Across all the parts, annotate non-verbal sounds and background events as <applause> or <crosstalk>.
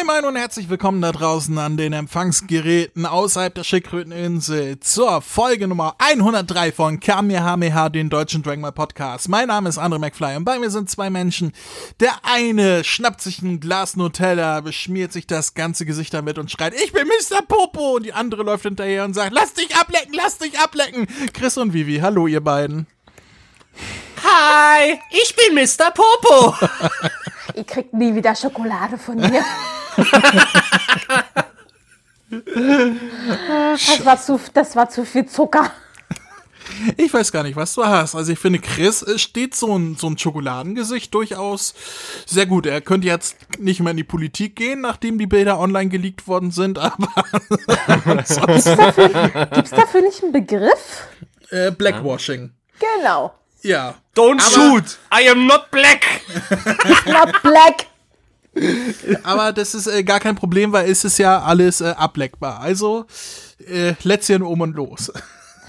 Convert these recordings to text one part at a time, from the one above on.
Moin Moin und herzlich willkommen da draußen an den Empfangsgeräten außerhalb der Schildkröteninsel zur Folge Nummer 103 von Kamehameha, den deutschen Dragon Ball Podcast. Mein Name ist Andre McFly und bei mir sind zwei Menschen. Der eine schnappt sich ein Glas Nutella, beschmiert sich das ganze Gesicht damit und schreit, ich bin Mr. Popo und die andere läuft hinterher und sagt, lass dich ablecken, lass dich ablecken. Chris und Vivi, hallo ihr beiden. Hi, ich bin Mr. Popo. <laughs> Ihr kriegt nie wieder Schokolade von mir. <laughs> das, war zu, das war zu viel Zucker. Ich weiß gar nicht, was du hast. Also ich finde, Chris steht so ein, so ein Schokoladengesicht durchaus sehr gut. Er könnte jetzt nicht mehr in die Politik gehen, nachdem die Bilder online geleakt worden sind, <laughs> aber Gibt's dafür, gibt's dafür nicht einen Begriff? äh, Blackwashing. Genau. Ja. Don't Aber- shoot. I am not black. <laughs> Not black. Aber das ist äh, gar kein Problem, weil es ist ja alles äh, ableckbar. Also, äh, Lätzchen um und los.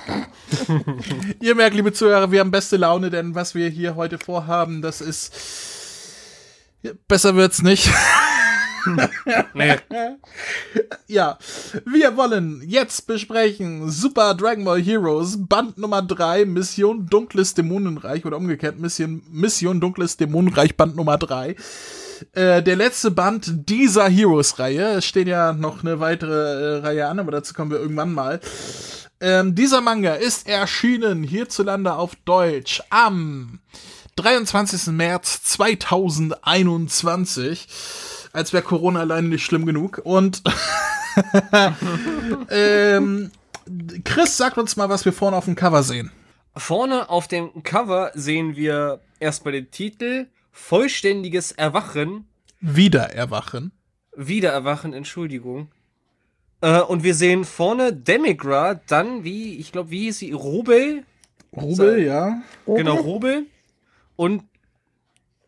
<laughs> Ihr merkt, liebe Zuhörer, wir haben beste Laune, denn was wir hier heute vorhaben, das ist. Besser wird's nicht. <laughs> Nee. <laughs> Ja, wir wollen jetzt besprechen Super Dragon Ball Heroes Band Nummer 3, Mission Dunkles Dämonenreich oder umgekehrt Mission, Mission Dunkles Dämonenreich Band Nummer 3. Äh, der letzte Band dieser Heroes-Reihe. Es steht ja noch eine weitere äh, Reihe an, aber dazu kommen wir irgendwann mal. Ähm, dieser Manga ist erschienen hierzulande auf Deutsch am 23. März 2021. Als wäre Corona alleine nicht schlimm genug. Und <laughs> ähm, Chris sagt uns mal, was wir vorne auf dem Cover sehen. Vorne auf dem Cover sehen wir erstmal den Titel Vollständiges Erwachen. Wieder erwachen. Wiedererwachen, Entschuldigung. Äh, und wir sehen vorne Demigra, dann wie, ich glaube, wie hieß sie? Rubel? Rubel, ja. Genau, Rubel. Und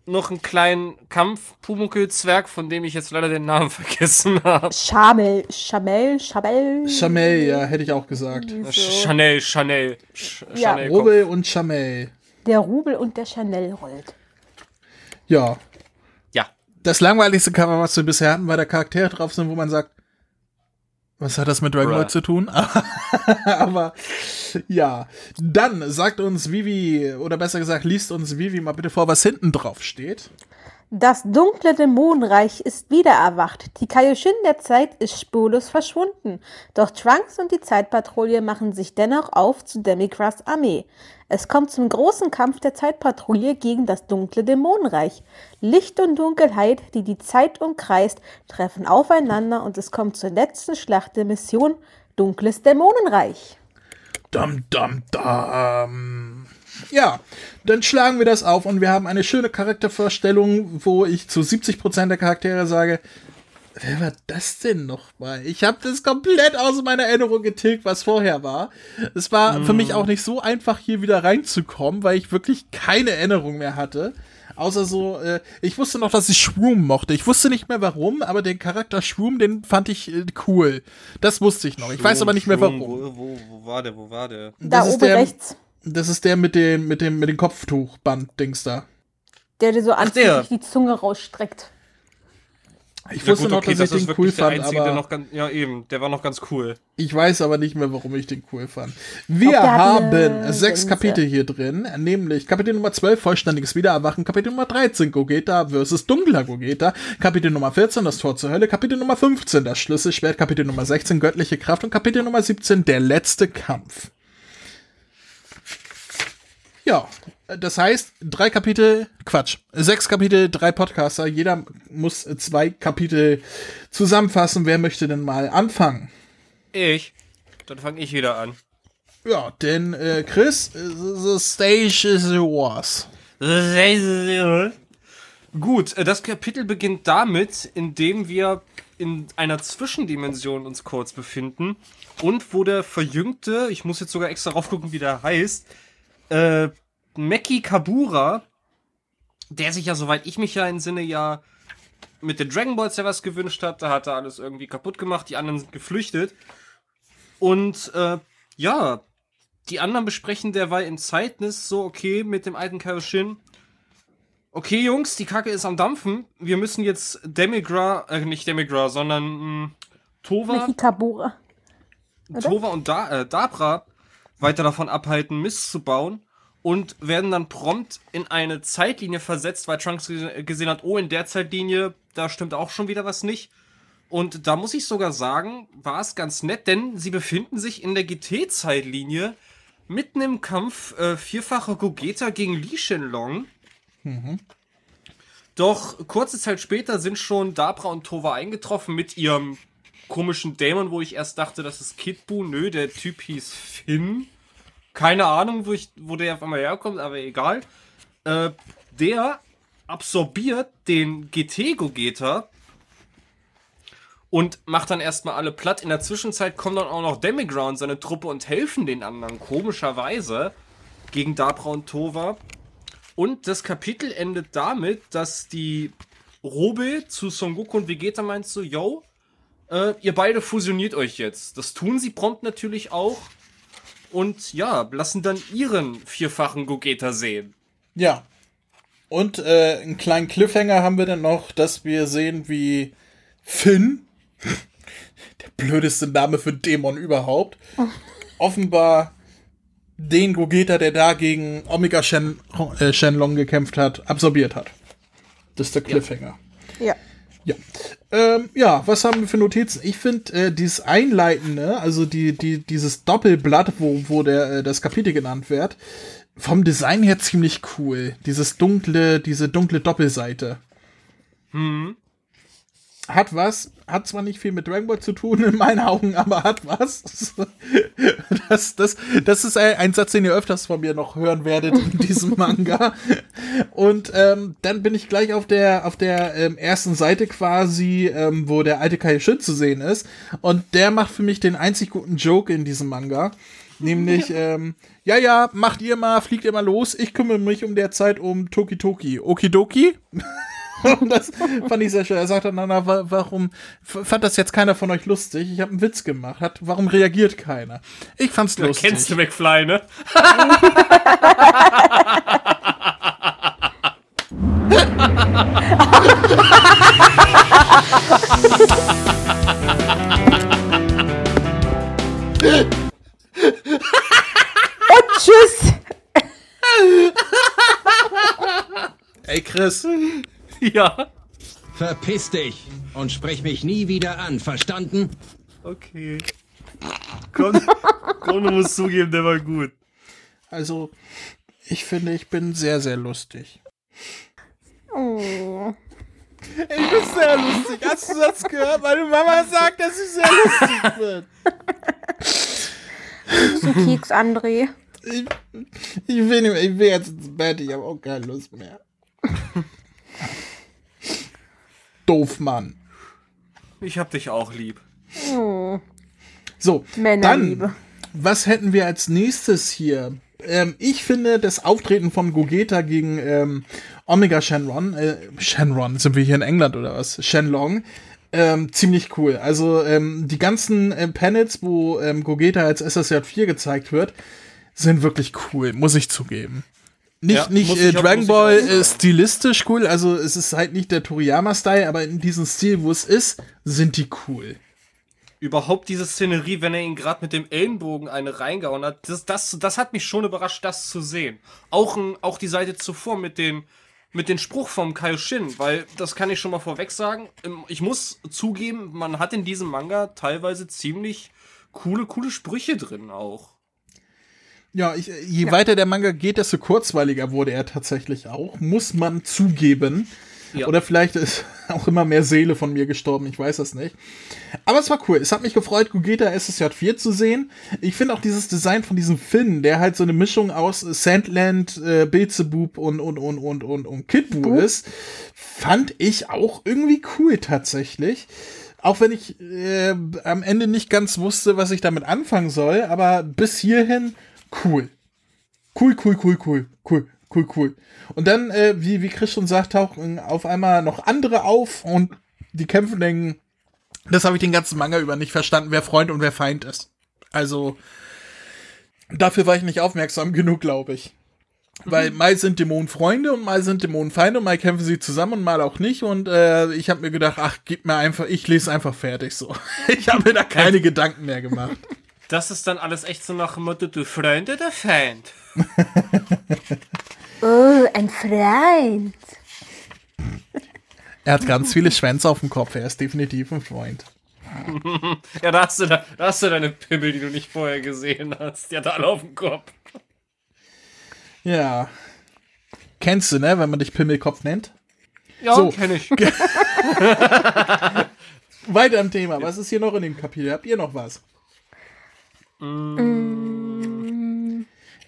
noch einen kleinen Kampf-Pumuckl-Zwerg, von dem ich jetzt leider den Namen <laughs> vergessen habe. Schamel, Schamel, Schamel. Chamel, ja, hätte ich auch gesagt. So. Chanel, Chanel. Ch Ja. Chanel Rubel und Chamel. Der Rubel und der Chanel rollt. Ja. Ja. Das langweiligste Cover, was wir bisher hatten, weil da Charaktere drauf sind, wo man sagt, was hat das mit Dragon Ball zu tun? <laughs> Aber ja, dann sagt uns Vivi, oder besser gesagt, liest uns Vivi mal bitte vor, was hinten drauf steht. Das dunkle Dämonenreich ist wieder erwacht. Die Kaioshin der Zeit ist spurlos verschwunden. Doch Trunks und die Zeitpatrouille machen sich dennoch auf zu Demigras Armee. Es kommt zum großen Kampf der Zeitpatrouille gegen das dunkle Dämonenreich. Licht und Dunkelheit, die die Zeit umkreist, treffen aufeinander und es kommt zur letzten Schlacht der Mission Dunkles Dämonenreich. Dum, dum, dum. Ja, dann schlagen wir das auf und wir haben eine schöne Charaktervorstellung, wo ich zu 70% der Charaktere sage, wer war das denn nochmal? Ich habe das komplett aus meiner Erinnerung getilgt, was vorher war. Es war für mich auch nicht so einfach, hier wieder reinzukommen, weil ich wirklich keine Erinnerung mehr hatte. Außer so, äh, ich wusste noch, dass ich Shroom mochte. Ich wusste nicht mehr warum, aber den Charakter Shroom, den fand ich äh, cool. Das wusste ich noch. Ich weiß aber nicht mehr warum. Wo, wo, wo war der? Wo war der? Da Das ist oben der- rechts, Das ist der mit dem, mit dem, mit dem Kopftuchband-Dings da. der dir so der. anzüglich die Zunge rausstreckt. Ich Ja wusste gut, noch, okay, dass das ich ist den cool fand, einzige, der aber noch ganz, ja eben, der war noch ganz cool. ich weiß aber nicht mehr, warum ich den cool fand. Wir haben sechs. Kapitel hier drin, nämlich Kapitel Nummer 12, vollständiges Wiedererwachen, Kapitel Nummer 13, Gogeta versus dunkler Gogeta, Kapitel Nummer 14, das Tor zur Hölle, Kapitel Nummer 15, das Schlüsselschwert, Kapitel Nummer 16, göttliche Kraft und Kapitel Nummer 17, der letzte Kampf. Ja, das heißt, drei Kapitel, Quatsch, sechs Kapitel, drei Podcaster, jeder muss zwei Kapitel zusammenfassen. Wer möchte denn mal anfangen? Ich. Dann fange ich wieder an. Ja, denn äh, Chris, äh, the stage is yours. Gut, äh, das Kapitel beginnt damit, indem wir in einer Zwischendimension uns kurz befinden und wo der verjüngte, ich muss jetzt sogar extra raufgucken, wie der heißt, äh, Meki Kabura, der sich ja, soweit ich mich ja entsinne, ja mit den Dragon Balls ja was gewünscht hat, da hat er alles irgendwie kaputt gemacht, die anderen sind geflüchtet. Und äh, ja, die anderen besprechen derweil in Zeitnis so, okay, mit dem alten Kaioshin, okay, Jungs, die Kacke ist am Dampfen. Wir müssen jetzt Demigra, äh, nicht Demigra, sondern mh, Tova, Mechitabura. Tova und da äh, Dabra weiter davon abhalten, Mist zu bauen und werden dann prompt in eine Zeitlinie versetzt, weil Trunks gese- gesehen hat, oh, in der Zeitlinie, da stimmt auch schon wieder was nicht. Und da muss ich sogar sagen, war es ganz nett, denn sie befinden sich in der GT-Zeitlinie mitten im Kampf äh, vierfache Gogeta gegen Li Shenlong. Doch kurze Zeit später sind schon Dabra und Tova eingetroffen mit ihrem komischen Dämon, wo ich erst dachte, das ist Kid Buu. Nö, der Typ hieß Finn. Keine Ahnung, wo, ich, wo der auf einmal herkommt, aber egal. Äh, der absorbiert den GT-Gogeta und macht dann erstmal alle platt. In der Zwischenzeit kommen dann auch noch Demiground, seine Truppe, und helfen den anderen, komischerweise, gegen Dabra und Tova. Und das Kapitel endet damit, dass die Robe zu Son Goku und Vegeta meint so, yo, äh, ihr beide fusioniert euch jetzt. Das tun sie prompt natürlich auch. Und ja, lassen dann ihren vierfachen Gogeta sehen. Ja. Und äh, einen kleinen Cliffhanger haben wir dann noch, dass wir sehen, wie Finn, <laughs> der blödeste Name für Dämon überhaupt, offenbar den Gogeta, der da gegen Omega Shen, äh, Shenlong gekämpft hat, absorbiert hat. Das ist der Cliffhanger. Ja. Ja. Ähm, ja, was haben wir für Notizen? Ich finde äh, dieses Einleitende, also die, die, dieses Doppelblatt, wo, wo der, äh, das Kapitel genannt wird, vom Design her ziemlich cool. Dieses dunkle, diese dunkle Doppelseite. Hat was, hat zwar nicht viel mit Dragon Ball zu tun in meinen Augen, aber hat was. <laughs> Das, das, das ist ein, Satz, den ihr öfters von mir noch hören werdet in diesem <laughs> Manga. Und ähm, dann bin ich gleich auf der, auf der ähm, ersten Seite quasi, ähm, wo der alte Kaioshin zu sehen ist. Und der macht für mich den einzig guten Joke in diesem Manga. Nämlich, <laughs> ähm, ja, ja, macht ihr mal, fliegt ihr mal los. Ich kümmere mich um der Zeit um Toki Toki. Okidoki? Und <laughs> das fand ich sehr schön. Er sagt dann, na, na, wa- warum fand das jetzt keiner von euch lustig? Ich habe einen Witz gemacht. Hat, warum reagiert keiner? Ich fand's lustig. Kennst du McFly, ne? Tschüss! Ey, Chris. <laughs> Ja. Verpiss dich und sprich mich nie wieder an, verstanden? Okay. Komm, komm, du musst zugeben, der war gut. Also, ich finde, ich bin sehr, sehr lustig. Oh. Ich bin sehr lustig. Hast du das gehört? Meine Mama sagt, dass ich sehr lustig bin. Du Keks, André. Ich, ich, will, nicht mehr, ich will jetzt ins Bett. Ich habe auch keine Lust mehr. Doof, Mann. Ich hab dich auch lieb. Oh. So, Männerliebe. dann, was hätten wir als nächstes hier? Ähm, ich finde das Auftreten von Gogeta gegen ähm, Omega Shenron, äh, Shenron, sind wir hier in England oder was? Shenlong, ähm, ziemlich cool. Also ähm, die ganzen äh, Panels, wo ähm, Gogeta als SSJ4 gezeigt wird, sind wirklich cool, muss ich zugeben. Nicht, Ja, nicht äh, Dragon Ball äh, stilistisch cool, also es ist halt nicht der Toriyama-Style, aber in diesem Stil, wo es ist, sind die cool. Überhaupt diese Szenerie, wenn er ihn gerade mit dem Ellenbogen eine reingehauen hat, das, das, das hat mich schon überrascht, das zu sehen. Auch, ein, auch die Seite zuvor mit dem, mit dem Spruch vom Kaioshin, weil das kann ich schon mal vorweg sagen. ähm, Ich muss zugeben, man hat in diesem Manga teilweise ziemlich coole, coole Sprüche drin auch. Ja, ich, je weiter der Manga geht, desto kurzweiliger wurde er tatsächlich auch, muss man zugeben. Ja. Oder vielleicht ist <laughs> auch immer mehr Seele von mir gestorben, ich weiß das nicht. Aber es war cool. Es hat mich gefreut, Gogeta SSJ4 zu sehen. Ich finde auch dieses Design von diesem Finn, der halt so eine Mischung aus Sandland, äh, Beelzebub und, und, und, und, und, und Kid Buu ist, fand ich auch irgendwie cool tatsächlich. Auch wenn ich äh, am Ende nicht ganz wusste, was ich damit anfangen soll, aber bis hierhin cool. Cool, cool, cool, cool, cool, cool, cool. Und dann, äh, wie, wie Chris schon sagt, tauchen auf einmal noch andere auf und die kämpfen denken, das habe ich den ganzen Manga über nicht verstanden, wer Freund und wer Feind ist. Also, dafür war ich nicht aufmerksam genug, glaube ich. Weil mal sind Dämonen Freunde und mal sind Dämonen Feinde und mal kämpfen sie zusammen und mal auch nicht. Und äh, ich habe mir gedacht, ach, gib mir einfach, ich lese einfach fertig so. <laughs> Ich habe mir da keine <laughs> Gedanken mehr gemacht. Das ist dann alles echt so nach dem Motto, du Freund oder Feind? <laughs> Oh, ein Freund. Er hat ganz viele Schwänze auf dem Kopf, er ist definitiv ein Freund. <laughs> Ja, da hast, du, da, da hast du deine Pimmel, die du nicht vorher gesehen hast. Die hat alle auf dem Kopf. Ja. Kennst du, ne, wenn man dich Pimmelkopf nennt? Ja, So. kenn ich. <laughs> Weiter im Thema. Was ist hier noch in dem Kapitel? Habt ihr noch was?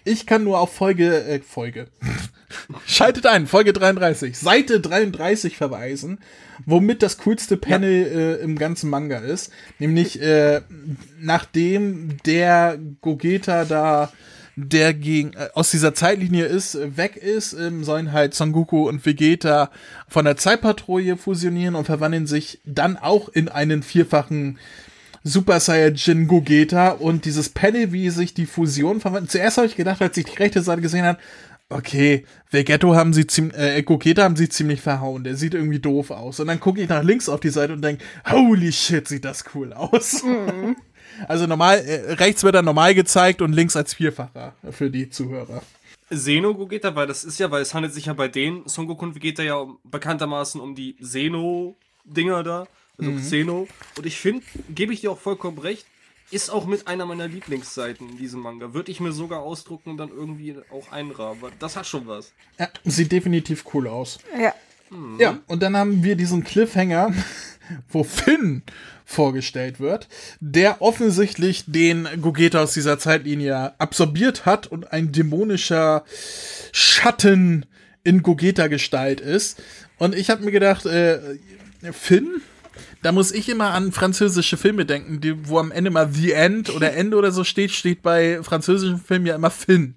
Ich kann nur auf Folge, äh, Folge. <laughs> Schaltet ein, Folge 33, Seite 33 verweisen, womit das coolste Panel äh, im ganzen Manga ist. Nämlich, äh, nachdem der Gogeta da, der gegen, äh, aus dieser Zeitlinie ist, weg ist, ähm, sollen halt Son Goku und Vegeta von der Zeitpatrouille fusionieren und verwandeln sich dann auch in einen vierfachen Super Saiyajin Gogeta und dieses Panel, wie sich die Fusion verwandelt. Zuerst habe ich gedacht, als ich die rechte Seite gesehen habe, okay, Vegetto haben sie ziemlich, äh, Gogeta haben sie ziemlich verhauen. Der sieht irgendwie doof aus. Und dann gucke ich nach links auf die Seite und denke, holy shit, sieht das cool aus. <laughs> Also normal, äh, rechts wird er normal gezeigt und links als Vierfacher für die Zuhörer. Seno Gogeta, weil das ist ja, weil es handelt sich ja bei denen Son Goku und Vegeta ja bekanntermaßen um die Seno-Dinger da, also Xeno. Und ich finde, gebe ich dir auch vollkommen recht, ist auch mit einer meiner Lieblingsseiten in diesem Manga. Würde ich mir sogar ausdrucken und dann irgendwie auch einrahmen. Das hat schon was. Ja, sieht definitiv cool aus. Ja. Ja, und dann haben wir diesen Cliffhanger, <laughs> wo Finn vorgestellt wird, der offensichtlich den Gogeta aus dieser Zeitlinie absorbiert hat und ein dämonischer Schatten in Gogeta-Gestalt ist. Und ich habe mir gedacht, äh, Finn, da muss ich immer an französische Filme denken, die, wo am Ende mal The End oder <laughs> Ende oder so steht, steht bei französischen Filmen ja immer Finn.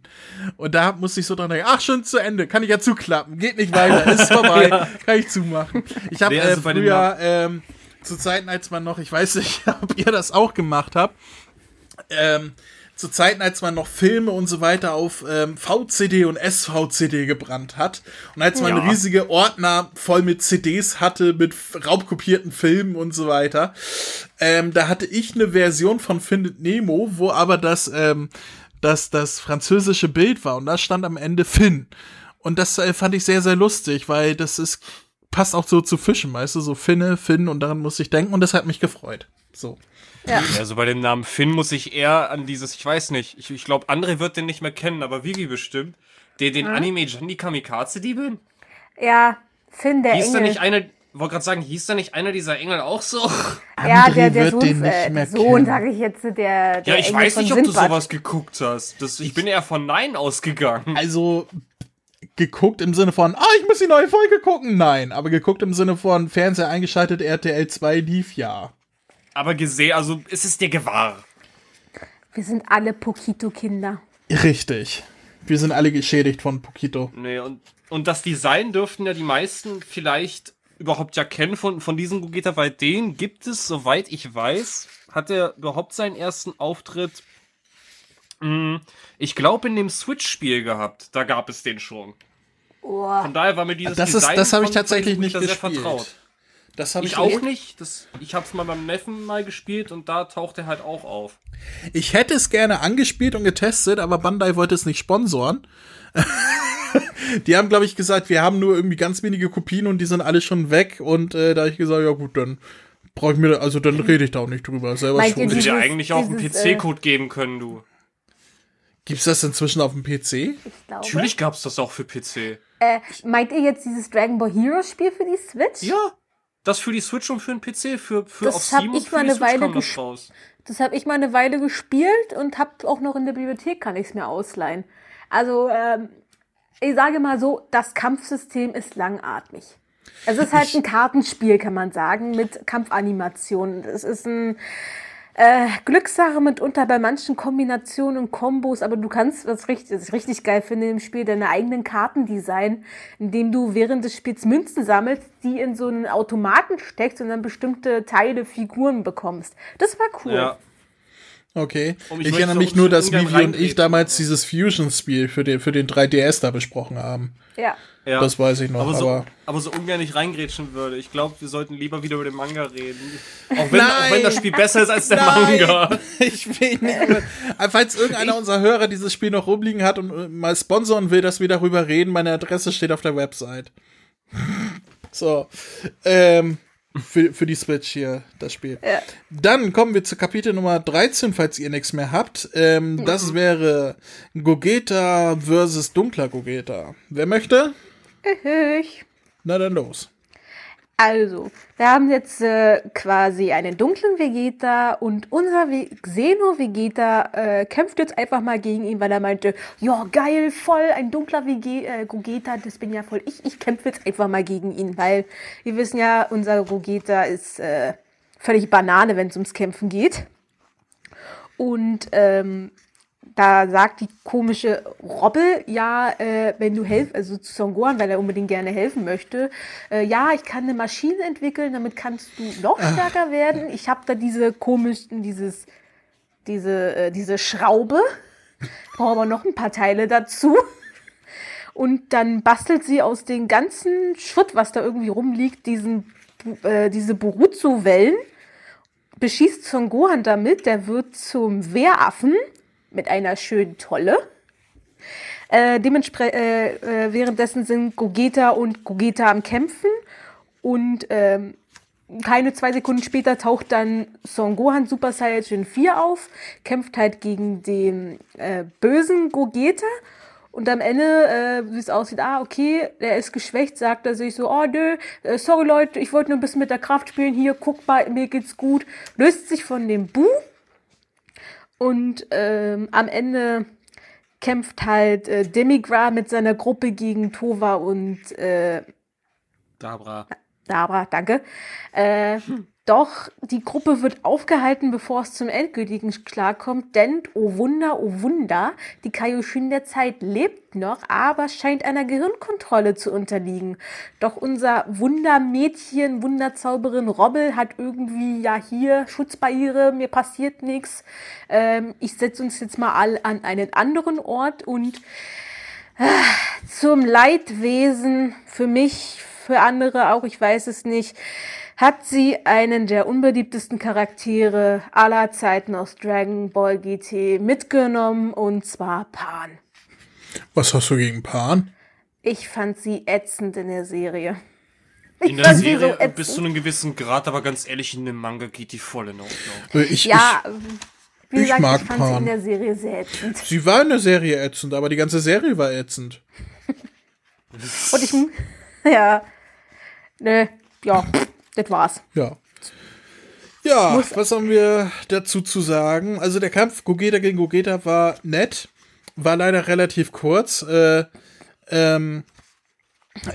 Und da muss ich so dran denken, ach, schon zu Ende, kann ich ja zuklappen, geht nicht weiter, <laughs> ist vorbei, kann ich zumachen. Ich habe äh, früher, ähm, zu Zeiten, als man noch, ich weiß nicht, <laughs> ob ihr das auch gemacht habt, ähm, zu Zeiten, als man noch Filme und so weiter auf ähm, VCD und SVCD gebrannt hat und als man Ja. riesige Ordner voll mit CDs hatte, mit raubkopierten Filmen und so weiter, ähm, da hatte ich eine Version von Findet Nemo, wo aber das, ähm, das, das französische Bild war und da stand am Ende Finn. Und das äh, fand ich sehr, sehr lustig, weil das ist, passt auch so zu Fischen, weißt du, so Finne, Finn und daran musste ich denken und das hat mich gefreut. So. Also bei dem Namen Finn muss ich eher an dieses, ich weiß nicht, ich, ich glaube, André wird den nicht mehr kennen, aber Vivi bestimmt, den, den Anime Jandy Kamikaze Diebin. Ja, Finn, der Hieß da Engel. nicht einer, wollte gerade sagen, hieß da nicht einer dieser Engel auch so? ja, André der, der wird Sohn, den nicht äh, mehr Sohn kennen. sage ich jetzt, der, der Ja, ich Engel weiß nicht, ob du Sindbad. sowas geguckt hast. Das, ich bin eher von Nein ausgegangen. Also geguckt im Sinne von, ah, ich muss die neue Folge gucken. Nein, aber geguckt im Sinne von Fernseher eingeschaltet, RTL 2 lief ja. Aber gesehen, also ist es dir gewahr. Wir sind alle Pokito-Kinder. Richtig. Wir sind alle geschädigt von Pokito. Nee, und, und das Design dürften ja die meisten vielleicht überhaupt ja kennen von, von diesem Gogeta, weil den gibt es, soweit ich weiß, hat er überhaupt seinen ersten Auftritt, mh, ich glaube, in dem Switch-Spiel gehabt. Da gab es den schon. Oh, Von daher war mir dieses Das ist- Design das habe ich tatsächlich nicht gespielt. vertraut. Das habe Ich auch nicht. Das, ich habe es mal beim Neffen mal gespielt und da taucht er halt auch auf. Ich hätte es gerne angespielt und getestet, aber Bandai wollte es nicht sponsoren. <laughs> die haben, glaube ich, gesagt, wir haben nur irgendwie ganz wenige Kopien und die sind alle schon weg. Und äh, da habe ich gesagt, ja gut, dann brauche ich mir, also dann rede ich da auch nicht drüber. Selber Meint schon. die- Hätte ja Dieses- eigentlich auch einen dieses, äh, PC-Code geben können, du. Gibt's das inzwischen auf dem PC? ich glaube. Natürlich gab es das auch für PC. Äh, meint ihr jetzt dieses Dragon Ball Heroes Spiel für die Switch? Ja. Das für die Switch und für den PC, für, für Das auf hab Steam ich und für mal eine Weile das raus. Das habe ich mal eine Weile gespielt und habe auch noch in der Bibliothek kann ich es mir ausleihen. Also ähm, ich sage mal so, das Kampfsystem ist langatmig. Es ist halt ein Kartenspiel, kann man sagen, mit Kampfanimationen. Es ist ein äh, Glückssache mitunter bei manchen Kombinationen und Kombos, aber du kannst, was richtig, was ich richtig geil finde im Spiel, deine eigenen Karten designen, indem du während des Spiels Münzen sammelst, die in so einen Automaten steckst und dann bestimmte Teile, Figuren bekommst. Das war cool. Ja. Okay. Und Ich, ich erinnere mich nur, dass Vivi und ich damals dieses Fusion-Spiel für den, für den 3DS da besprochen haben. Ja. Ja. Das weiß ich noch, aber so, aber- aber so ungern ich reingrätschen würde. Ich glaube, wir sollten lieber wieder über den Manga reden. Auch wenn, auch wenn das Spiel besser ist als der Manga. <laughs> Ich will nicht. mehr- Falls irgendeiner unserer Hörer dieses Spiel noch rumliegen hat und äh, mal sponsoren will, dass wir darüber reden, meine Adresse steht auf der Website. <laughs> So. Ähm, für, für die Switch hier, das Spiel. Ja. Dann kommen wir zu Kapitel Nummer 13, falls ihr nichts mehr habt. Ähm, Das wäre Gogeta versus dunkler Gogeta. Wer möchte? Ich. Na dann los. Also, wir haben jetzt äh, quasi einen dunklen Vegeta und unser Ve Xeno Vegeta äh, kämpft jetzt einfach mal gegen ihn, weil er meinte, ja geil, voll, ein dunkler Vege äh, das bin ja voll ich. Ich kämpfe jetzt einfach mal gegen ihn, weil wir wissen ja, unser Gogeta ist äh, völlig Banane, wenn es ums Kämpfen geht. Und ähm, da sagt die komische Robbe, ja, äh, wenn du helfst, also zu Son Gohan, weil er unbedingt gerne helfen möchte, äh, ja, ich kann eine Maschine entwickeln, damit kannst du noch stärker werden. Ich habe da diese komischen, dieses, diese, äh, diese Schraube, brauche aber noch ein paar Teile dazu. Und dann bastelt sie aus den ganzen Schutt, was da irgendwie rumliegt, diesen, äh, diese Boruto-Wellen, beschießt Son Gohan damit, der wird zum Wehraffen mit einer schönen Tolle. Äh, dementsprechend, äh, äh, währenddessen sind Gogeta und Gogeta am Kämpfen und ähm, keine zwei Sekunden später taucht dann Son Gohan Super Saiyajin 4 auf, kämpft halt gegen den äh, bösen Gogeta und am Ende, äh, wie es aussieht, ah, okay, der ist geschwächt, sagt er sich so, oh nö, äh, sorry Leute, ich wollte nur ein bisschen mit der Kraft spielen, hier, guck mal, mir geht's gut, löst sich von dem Bu und ähm, am Ende kämpft halt äh, Demigra mit seiner Gruppe gegen Tova und äh, Dabra. Dabra, danke. Äh, doch die Gruppe wird aufgehalten, bevor es zum endgültigen Schlag kommt, denn, oh Wunder, oh Wunder, die Kaioshin der Zeit lebt noch, aber scheint einer Gehirnkontrolle zu unterliegen. Doch unser Wundermädchen, Wunderzauberin Robbel hat irgendwie, ja hier, Schutzbarriere, mir passiert nichts. Ähm, ich setze uns jetzt mal all an einen anderen Ort und zum Leidwesen für mich, für andere auch, ich weiß es nicht, hat sie einen der unbeliebtesten Charaktere aller Zeiten aus Dragon Ball GT mitgenommen und zwar Pan. Was hast du gegen Pan? Ich fand sie ätzend in der Serie. In Ich der fand sie Serie so bis zu einem gewissen Grad, aber ganz ehrlich, in dem Manga geht die voll in Ordnung. Äh, Ich, Ja, wie ich gesagt, mag ich fand sie Pan. in der Serie sehr ätzend. ich, sie war in der Serie ätzend, aber die ganze Serie war ätzend. <laughs> Und ich, <laughs> ja, ne, ja, das war's. Ja. Ja, was haben wir dazu zu sagen? Also der Kampf Gogeta gegen Gogeta war nett, war leider relativ kurz. Äh, ähm,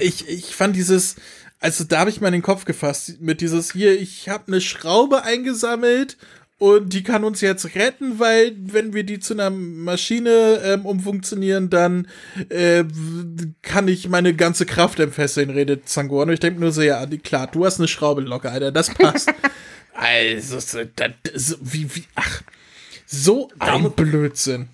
ich, ich fand dieses, also da habe ich mal den Kopf gefasst mit dieses hier, ich habe eine Schraube eingesammelt und die kann uns jetzt retten, weil wenn wir die zu einer Maschine ähm, umfunktionieren, dann äh, kann ich meine ganze Kraft entfesseln, redet Zangoran. Und ich denke nur so, ja, die- klar, du hast eine Schraube locker, Alter, das passt. <laughs> also, so, das, so, wie, wie, ach, so ein Blödsinn.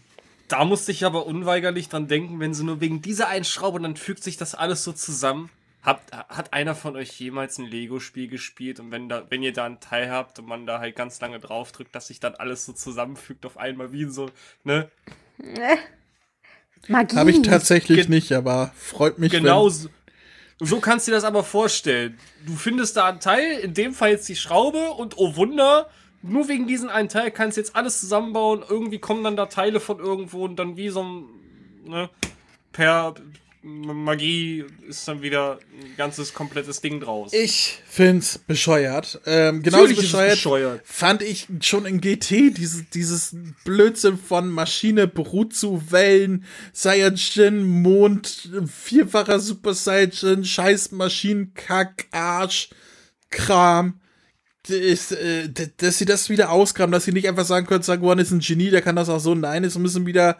Da musste ich aber unweigerlich dran denken, wenn sie nur wegen dieser einen Schraube, dann fügt sich das alles so zusammen. Habt, hat einer von euch jemals ein Lego-Spiel gespielt und wenn, da, wenn ihr da einen Teil habt und man da halt ganz lange drauf drückt, dass sich dann alles so zusammenfügt auf einmal wie in so, ne? <laughs> Magie. Habe ich tatsächlich Gen- nicht, aber freut mich. Genau wenn, so, so kannst du dir das aber vorstellen. Du findest da einen Teil, in dem Fall jetzt die Schraube und oh Wunder, nur wegen diesem einen Teil kannst du jetzt alles zusammenbauen. Irgendwie kommen dann da Teile von irgendwo und dann wie so ein, ne, per Magie ist dann wieder ein ganzes komplettes Ding draus. Ich find's bescheuert. Ähm, genauso ist es bescheuert, bescheuert. fand ich schon in GT dieses, dieses Blödsinn von Maschine, Brutzu, Wellen, Saiyajin, Mond, vierfacher Super Saiyajin, scheiß Maschinenkack, Arsch, Kram. Das, äh, dass sie das wieder ausgraben, dass sie nicht einfach sagen können, Saguan ist ein Genie, der kann das auch so. Nein, es müssen wieder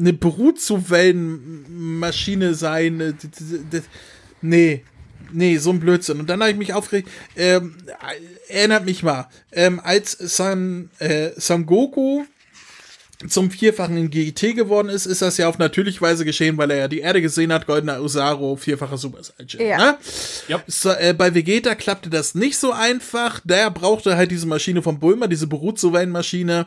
eine Brutzu-Wellen-Maschine sein. Äh, Nee, nee, so ein Blödsinn. Und dann habe ich mich aufgeregt, ähm, erinnert mich mal, ähm, als San, äh, Son Goku zum vierfachen in GIT geworden ist, ist das ja auf natürliche Weise geschehen, weil er ja die Erde gesehen hat, goldener Usaro, vierfacher Super Saiyan. Ja. Ne? Yep. So, äh, bei Vegeta klappte das nicht so einfach. Der brauchte halt diese Maschine von Bulma, diese Berut-Maschine.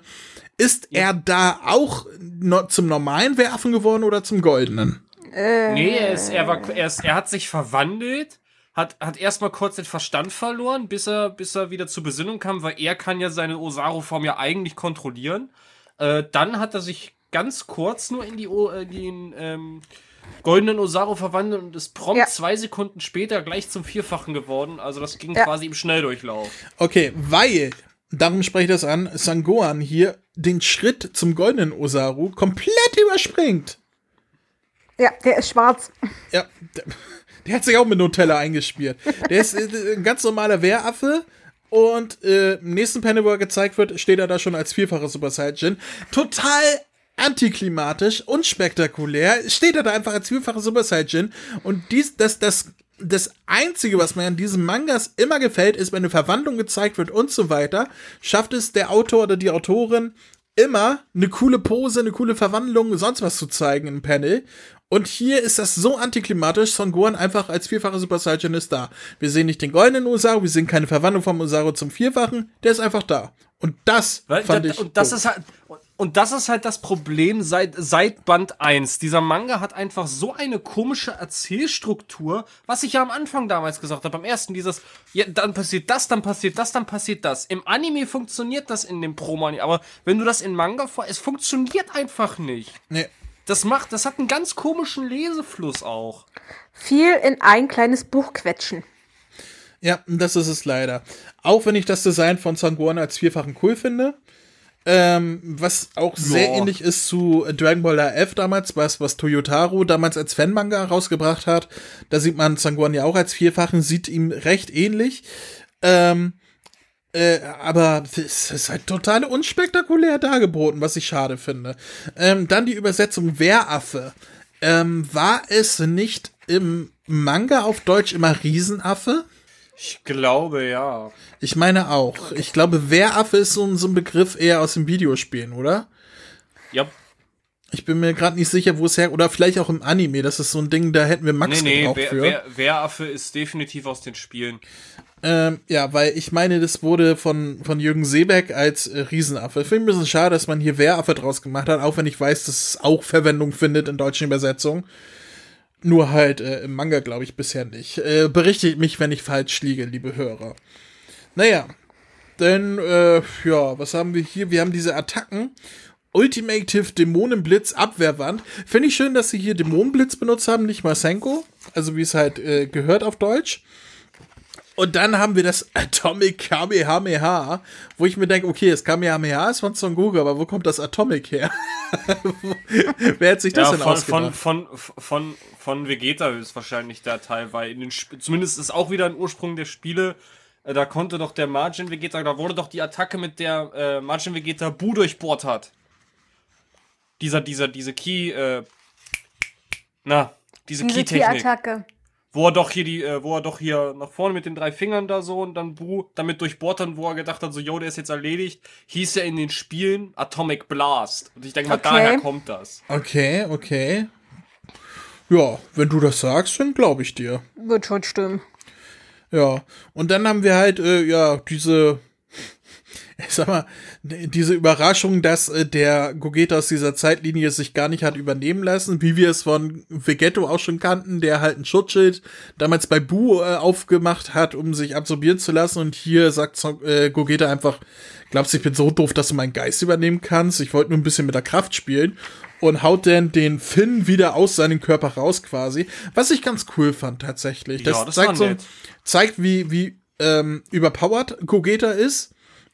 Ist er da auch no zum normalen Werfen geworden oder zum goldenen? Nee, er, ist, er, war, er, ist, er hat sich verwandelt, hat, hat erstmal kurz den Verstand verloren, bis er, bis er wieder zur Besinnung kam, weil er kann ja seine Osaru-Form ja eigentlich kontrollieren. Äh, dann hat er sich ganz kurz nur in die, O- äh, den ähm, goldenen Osaru verwandelt und ist prompt Ja. zwei Sekunden später gleich zum Vierfachen geworden. Also das ging Ja. quasi im Schnelldurchlauf. Okay, weil, darum spreche ich das an, Sangohan hier den Schritt zum goldenen Osaru komplett überspringt. Ja, der ist schwarz. Ja, der, der hat sich auch mit Nutella eingespielt. Der ist äh, ein ganz normaler Wehraffe. Und äh, im nächsten Panel, wo er gezeigt wird, steht er da schon als vierfacher Super Saiyan. Total antiklimatisch, unspektakulär. Steht er da einfach als vierfacher Super Saiyan. Und dies, das, das, das Einzige, was mir an diesem Mangas immer gefällt, ist, wenn eine Verwandlung gezeigt wird und so weiter, schafft es der Autor oder die Autorin immer eine coole Pose, eine coole Verwandlung, sonst was zu zeigen im Panel. Und hier ist das so antiklimatisch, Son Gohan einfach als vierfacher Super Saiyan ist da. Wir sehen nicht den goldenen Usaru, wir sehen keine Verwandlung vom Usaru zum vierfachen, der ist einfach da. Und das Weil, fand da, ich und das doof. ist halt und das ist halt das Problem seit seit Band 1. Dieser Manga hat einfach so eine komische Erzählstruktur, was ich ja am Anfang damals gesagt habe, beim ersten dieses ja, dann passiert das, dann passiert das, dann passiert das. Im Anime funktioniert das in dem Promo, aber wenn du das in Manga vor, es funktioniert einfach nicht. nee. Das macht, das hat einen ganz komischen Lesefluss auch. Viel in ein kleines Buch quetschen. Ja, das ist es leider. Auch wenn ich das Design von Son Gohan als vierfachen cool finde. Ähm, was auch sehr Ja. ähnlich ist zu Dragon Ball F damals, was, was Toyotaro damals als Fanmanga rausgebracht hat. Da sieht man Son Gohan ja auch als vierfachen, sieht ihm recht ähnlich. Ähm, äh, aber es ist halt total unspektakulär dargeboten, was ich schade finde. Ähm, dann die Übersetzung Wehraffe. Ähm, war es nicht im Manga auf Deutsch immer Riesenaffe? Ich glaube, ja. Ich meine auch. Ich glaube, Wehraffe ist so, ein- so ein Begriff eher aus dem Videospielen, oder? Ja. Ich bin mir gerade nicht sicher, wo es her... Oder vielleicht auch im Anime. Das ist so ein Ding, da hätten wir Max Nee, nee, gebraucht Wer, für. Wehraffe ist definitiv aus den Spielen. Ähm, ja, weil ich meine, das wurde von, von Jürgen Seebeck als äh, Riesenaffe. Finde ich ein bisschen schade, dass man hier Wehraffe draus gemacht hat, auch wenn ich weiß, dass es auch Verwendung findet in deutschen Übersetzungen. Nur halt äh, im Manga, glaube ich, bisher nicht. Äh, berichtigt mich, wenn ich falsch liege, liebe Hörer. Naja, denn, äh, ja, was haben wir hier? Wir haben diese Attacken. Ultimative Dämonenblitz Abwehrwand. Finde ich schön, dass sie hier Dämonenblitz benutzt haben, nicht Masenko. Also wie es halt äh, gehört auf Deutsch. Und dann haben wir das <laughs> Atomic Kamehameha, wo ich mir denke, okay, das Kamehameha ist von Son Goku, aber wo kommt das Atomic her? <laughs> Wer hat sich das Ja, denn von, ausgedacht? von, von, von, von Vegeta höchstwahrscheinlich der Teil, weil in den Sp zumindest ist auch wieder ein Ursprung der Spiele. äh, Da konnte doch der Margin Vegeta, da wurde doch die Attacke mit der äh, Margin Vegeta Bu durchbohrt hat. Dieser, dieser, diese Key, äh, na, diese Diese Key-Technik. Attacke. Wo er doch hier die, äh, wo er doch hier nach vorne mit den drei Fingern da so und dann Bu damit durchbohrt hat, wo er gedacht hat, so, yo, der ist jetzt erledigt, hieß er in den Spielen Atomic Blast. Und ich denke mal, Okay. daher kommt das. Okay, okay. Ja, wenn du das sagst, dann glaube ich dir. Wird schon stimmen. Ja, und dann haben wir halt, äh, ja, diese, ich <laughs> sag mal, diese Überraschung, dass äh, der Gogeta aus dieser Zeitlinie sich gar nicht hat übernehmen lassen, wie wir es von Vegetto auch schon kannten, der halt ein Schutzschild damals bei Bu äh, aufgemacht hat, um sich absorbieren zu lassen. Und hier sagt äh, Gogeta einfach, glaubst du, ich bin so doof, dass du meinen Geist übernehmen kannst? Ich wollte nur ein bisschen mit der Kraft spielen. Und haut dann den Finn wieder aus seinem Körper raus quasi. Was ich ganz cool fand tatsächlich. Das, Ja, das zeigt so, zeigt, wie, wie ähm, überpowered Gogeta ist.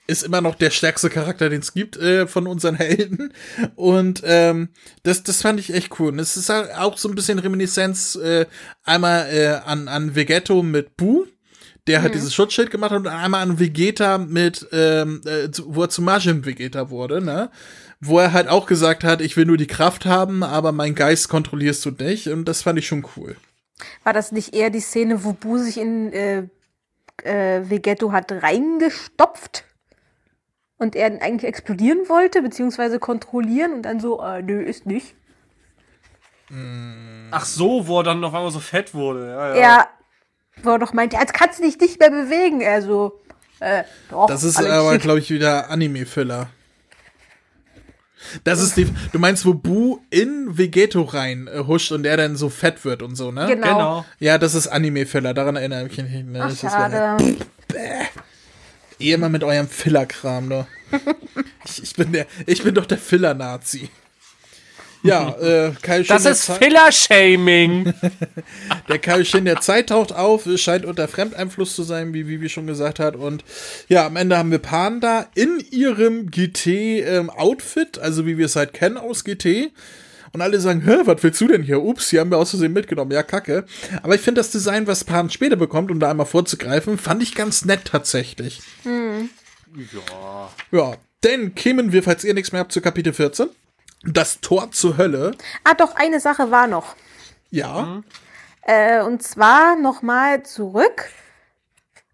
Ist immer noch der stärkste Charakter, den es gibt äh, von unseren Helden. Und ähm, das, das fand ich echt cool. Und es ist halt auch so ein bisschen Reminiszenz äh, einmal äh, an, an Vegetto mit Boo, der halt dieses Schutzschild gemacht hat, und einmal an Vegeta mit, ähm, äh, wo er zu Majin Vegeta wurde, ne? Wo er halt auch gesagt hat, ich will nur die Kraft haben, aber mein Geist kontrollierst du nicht. Und das fand ich schon cool. War das nicht eher die Szene, wo Bu sich in äh, äh, Vegetto hat reingestopft? Und er dann eigentlich explodieren wollte, beziehungsweise kontrollieren und dann so, äh, nö, ist nicht. Ach so, wo er dann auf einmal so fett wurde. Ja, ja. Ja, wo er doch meinte, jetzt kannst du dich nicht mehr bewegen. Er so, äh, doch. Das ist aber, glaube ich, wieder Anime-Filler. Das ist die. Du meinst, wo Bu in Vegeto rein äh, huscht und er dann so fett wird und so, ne? Genau. Genau. Ja, das ist Anime-Filler, daran erinnere ich mich nicht. Ne? Ach, Das ist wieder- Ihr immer mit eurem Filler-Kram, ne? ich, ich, bin der, ich bin doch der Filler-Nazi. Ja, äh, Kaioshin Das ist Filler-Shaming. <laughs> Der Kaioshin der Zeit taucht auf, scheint unter Fremdeinfluss zu sein, wie Vivi schon gesagt hat. Und ja, am Ende haben wir Panda in ihrem GT-Outfit, also wie wir es halt kennen aus GT. Und alle sagen, hä, was willst du denn hier? Ups, die haben wir aus Versehen mitgenommen. Ja, kacke. Aber ich finde das Design, was Pan später bekommt, um da einmal vorzugreifen, fand ich ganz nett tatsächlich. ja. Ja, dann kämen wir, falls ihr nichts mehr habt, zu Kapitel 14. Das Tor zur Hölle. Ah, doch, eine Sache war noch. Ja, Äh, und zwar nochmal zurück.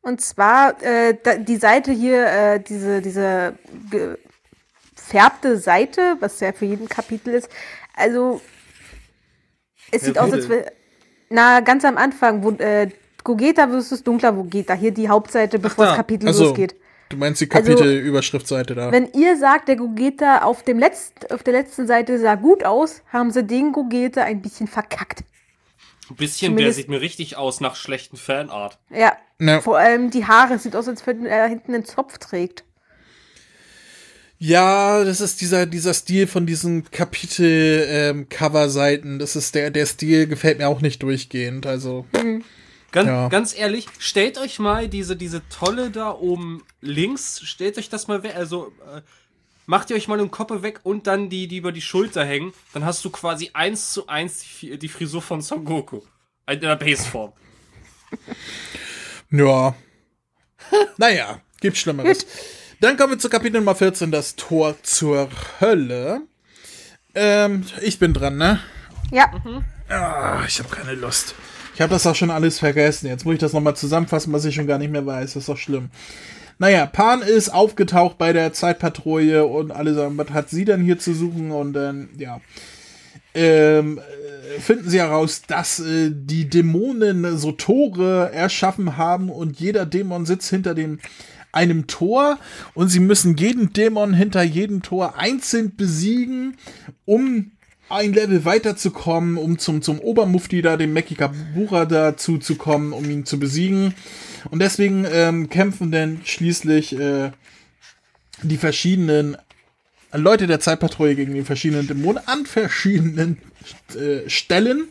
Und zwar äh, die Seite hier, äh, diese, diese gefärbte Seite, was ja für jeden Kapitel ist. Also, es sieht Ja, aus, wo als wäre. Na, ganz am Anfang, wo äh, Gogeta versus dunkler Gogeta, hier die Hauptseite, bevor da. das Kapitel also, losgeht. du meinst die Also, Kapitelüberschriftseite da. Wenn ihr sagt, der Gogeta auf, dem letzt, auf der letzten Seite sah gut aus, haben sie den Gogeta ein bisschen verkackt. Ein bisschen, der Zumindest- sieht mir richtig aus nach schlechten Fanart. Ja. Ja. Vor allem die Haare, sieht aus, als wenn er hinten einen Zopf trägt. Ja, das ist dieser, dieser Stil von diesen Kapitel-Cover-Seiten. das ist der, der Stil gefällt mir auch nicht durchgehend. Also, Ganz, Ja. ganz ehrlich, stellt euch mal diese, diese Tolle da oben links, stellt euch das mal weg, also äh, macht ihr euch mal den Kopf weg und dann die, die über die Schulter hängen, dann hast du quasi eins zu eins die, die Frisur von Son Goku. In der Baseform. ja. <laughs> naja, gibt Schlimmeres. <laughs> Dann kommen wir zu Kapitel Nummer 14, das Tor zur Hölle. Ähm, ich bin dran, ne? Ja, Ah, ich habe keine Lust. Ich habe das auch schon alles vergessen. Jetzt muss ich das nochmal zusammenfassen, was ich schon gar nicht mehr weiß. Das ist doch schlimm. Naja, Pan ist aufgetaucht bei der Zeitpatrouille und alle sagen, was hat sie denn hier zu suchen? Und dann, ja, ähm, äh, finden sie heraus, dass äh, die Dämonen so Tore erschaffen haben und jeder Dämon sitzt hinter dem einem Tor und sie müssen jeden Dämon hinter jedem Tor einzeln besiegen, um ein Level weiterzukommen, um zum, zum Obermufti da, dem Meki Kabura dazu zu kommen, um ihn zu besiegen. Und deswegen ähm, kämpfen dann schließlich äh, die verschiedenen Leute der Zeitpatrouille gegen die verschiedenen Dämonen an verschiedenen äh, Stellen.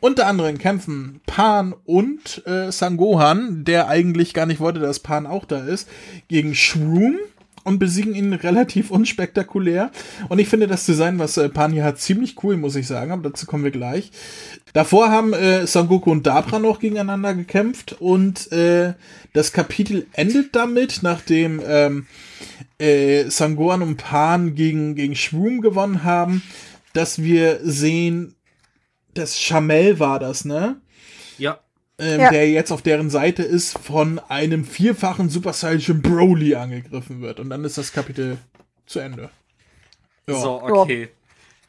Unter anderem kämpfen Pan und äh, Sangohan, der eigentlich gar nicht wollte, dass Pan auch da ist, gegen Shroom und besiegen ihn relativ <laughs> unspektakulär. Und ich finde das Design, was äh, Pan hier hat, ziemlich cool, muss ich sagen, aber dazu kommen wir gleich. Davor haben äh, Son Goku und Dabra noch gegeneinander gekämpft und äh, das Kapitel endet damit, nachdem ähm, äh, Sangohan und Pan gegen, gegen Shroom gewonnen haben, dass wir sehen, dass Chamel war das, ne? Ja. Ähm, Ja. Der jetzt auf deren Seite ist, von einem vierfachen Super Saiyan Broly angegriffen wird. Und dann ist das Kapitel zu Ende. Ja. So, okay.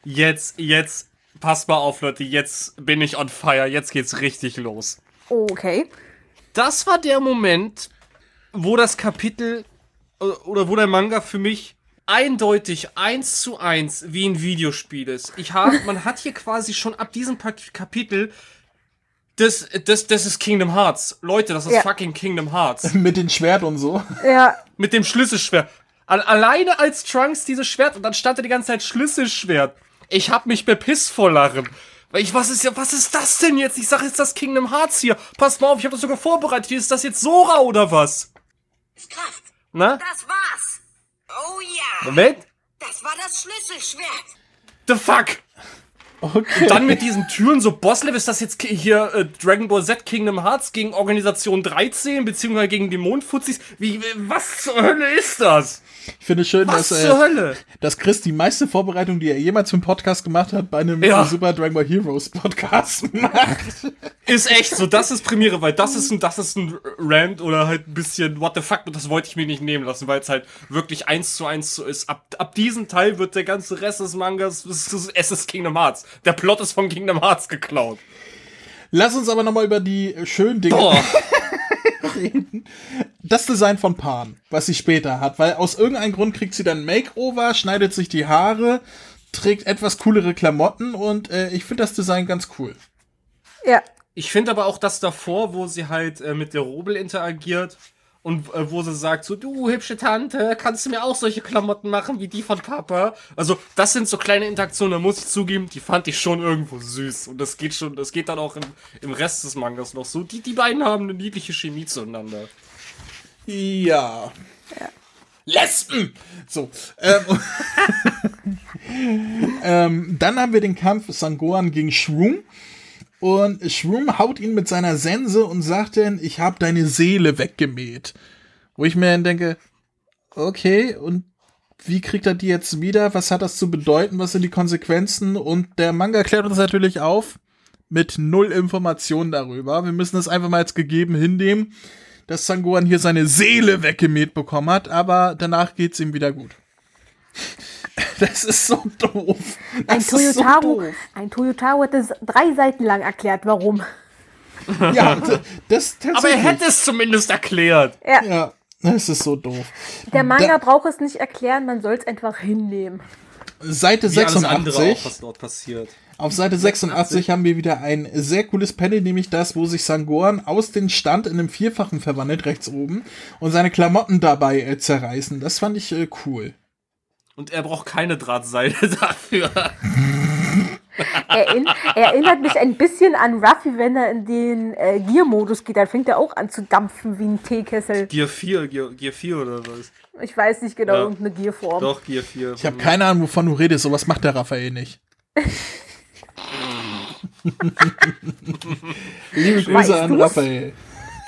Jetzt, jetzt, passt mal auf, Leute, jetzt bin ich on fire, jetzt geht's richtig los. okay. das war der Moment, wo das Kapitel äh, oder wo der Manga für mich eindeutig eins zu eins wie ein Videospiel ist. Ich habe, man hat hier quasi schon ab diesem Kapitel das, das, das ist Kingdom Hearts. Leute, das ist Ja. fucking Kingdom Hearts. <laughs> Mit den Schwert und so. Ja, Mit dem Schlüsselschwert. Al alleine als Trunks dieses Schwert und dann stand da die ganze Zeit Schlüsselschwert. Ich hab mich bepisst vor Lachen. Weil ich, was ist ja, was ist das denn jetzt? Ich sag jetzt das Kingdom Hearts hier. Pass mal auf, ich habe das sogar vorbereitet. Ist das jetzt Sora oder was? Kraft. Na? Das war's. Oh ja. Moment. Das war das Schlüsselschwert. The fuck? Okay. Dann mit diesen Türen so Bosslevel, ist das jetzt hier äh, Dragon Ball Z Kingdom Hearts gegen Organisation 13, beziehungsweise gegen die Mondfuzis? Wie, was zur Hölle ist das? Ich finde es schön, Was dass, zur äh, Hölle? dass Chris die meiste Vorbereitung, die er jemals für einen Podcast gemacht hat, bei einem Ja. Super Dragon Ball Heroes Podcast <laughs> macht. Ist echt so, das ist Premiere, weil das ist ein, das ist ein Rant oder halt ein bisschen what the fuck, das wollte ich mir nicht nehmen lassen, weil es halt wirklich eins zu eins so ist. Ab, ab diesem Teil wird der ganze Rest des Mangas, es ist, es ist Kingdom Hearts. Der Plot ist von Kingdom Hearts geklaut. Lass uns aber nochmal über die schönen Dinge Boah. <laughs> reden. Das Design von Pan, was sie später hat, weil aus irgendeinem Grund kriegt sie dann Makeover, schneidet sich die Haare, trägt etwas coolere Klamotten und äh, ich finde das Design ganz cool. Ja. Ich finde aber auch das davor, wo sie halt äh, mit der Robel interagiert und äh, wo sie sagt so, du hübsche Tante, kannst du mir auch solche Klamotten machen wie die von Papa? Also das sind so kleine Interaktionen, da muss ich zugeben, die fand ich schon irgendwo süß und das geht schon, das geht dann auch im, im Rest des Mangas noch so. Die, die beiden haben eine niedliche Chemie zueinander. Ja. Lesben! So. Ähm, <laughs> ähm, dann haben wir den Kampf Sangoan gegen Shroom. Und Shroom haut ihn mit seiner Sense und sagt dann, ich habe deine Seele weggemäht. Wo ich mir dann denke, okay, und wie kriegt er die jetzt wieder? Was hat das zu bedeuten? Was sind die Konsequenzen? Und der Manga klärt uns natürlich auf mit null Informationen darüber. Wir müssen es einfach mal als gegeben hinnehmen, dass Sangoan hier seine Seele weggemäht bekommen hat, aber danach geht's ihm wieder gut. <laughs> Das ist so doof. Ein Das so Toyotaro, doof. ein Toyotaro hat es drei Seiten lang erklärt, warum. <laughs> Ja, d- das Aber er hätte es zumindest erklärt. Ja, Ja, das ist so doof. der Manga Da- braucht es nicht erklären, man soll es einfach hinnehmen. Seite Wie alles andere 86. auch, was dort passiert. Auf Seite 86 haben wir wieder ein sehr cooles Panel, nämlich das, wo sich Sangoran aus dem Stand in einem Vierfachen verwandelt, rechts oben, und seine Klamotten dabei äh, zerreißen. Das fand ich äh, cool. Und er braucht keine Drahtseile <laughs> dafür. Erinn erinnert mich ein bisschen an Ruffy, wenn er in den äh, Gear-Modus geht. Dann fängt er auch an zu dampfen wie ein Teekessel. Gear 4, Gear, Gear 4 oder was? Ich weiß nicht genau, Ja. irgendeine Gearform. Doch, Gear 4. Ich habe keine Ahnung, wovon du redest. Sowas macht der Raphael nicht. <laughs> Liebe Grüße an? Raphael.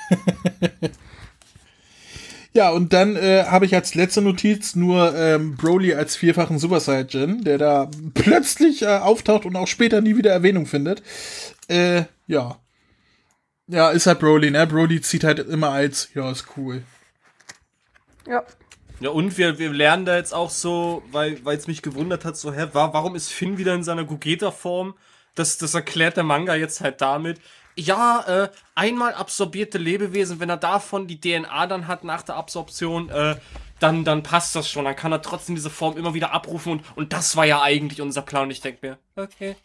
<laughs> ja, und dann äh, habe ich als letzte Notiz nur ähm, Broly als vierfachen Super Saiyan, der da plötzlich äh, auftaucht und auch später nie wieder Erwähnung findet. Äh, ja. Ja, ist halt Broly, ne? Broly zieht halt immer als, ja, ist cool. Ja. Ja, und wir, wir lernen da jetzt auch so, weil es mich gewundert hat, so, hä, wa warum ist Finn wieder in seiner Gogeta-Form? Das, das erklärt der Manga jetzt halt damit. Ja, äh, einmal absorbierte Lebewesen, wenn er davon die DNA dann hat nach der Absorption, äh, dann, dann passt das schon. Dann kann er trotzdem diese Form immer wieder abrufen und, und das war ja eigentlich unser Plan. Und ich denke mir, okay.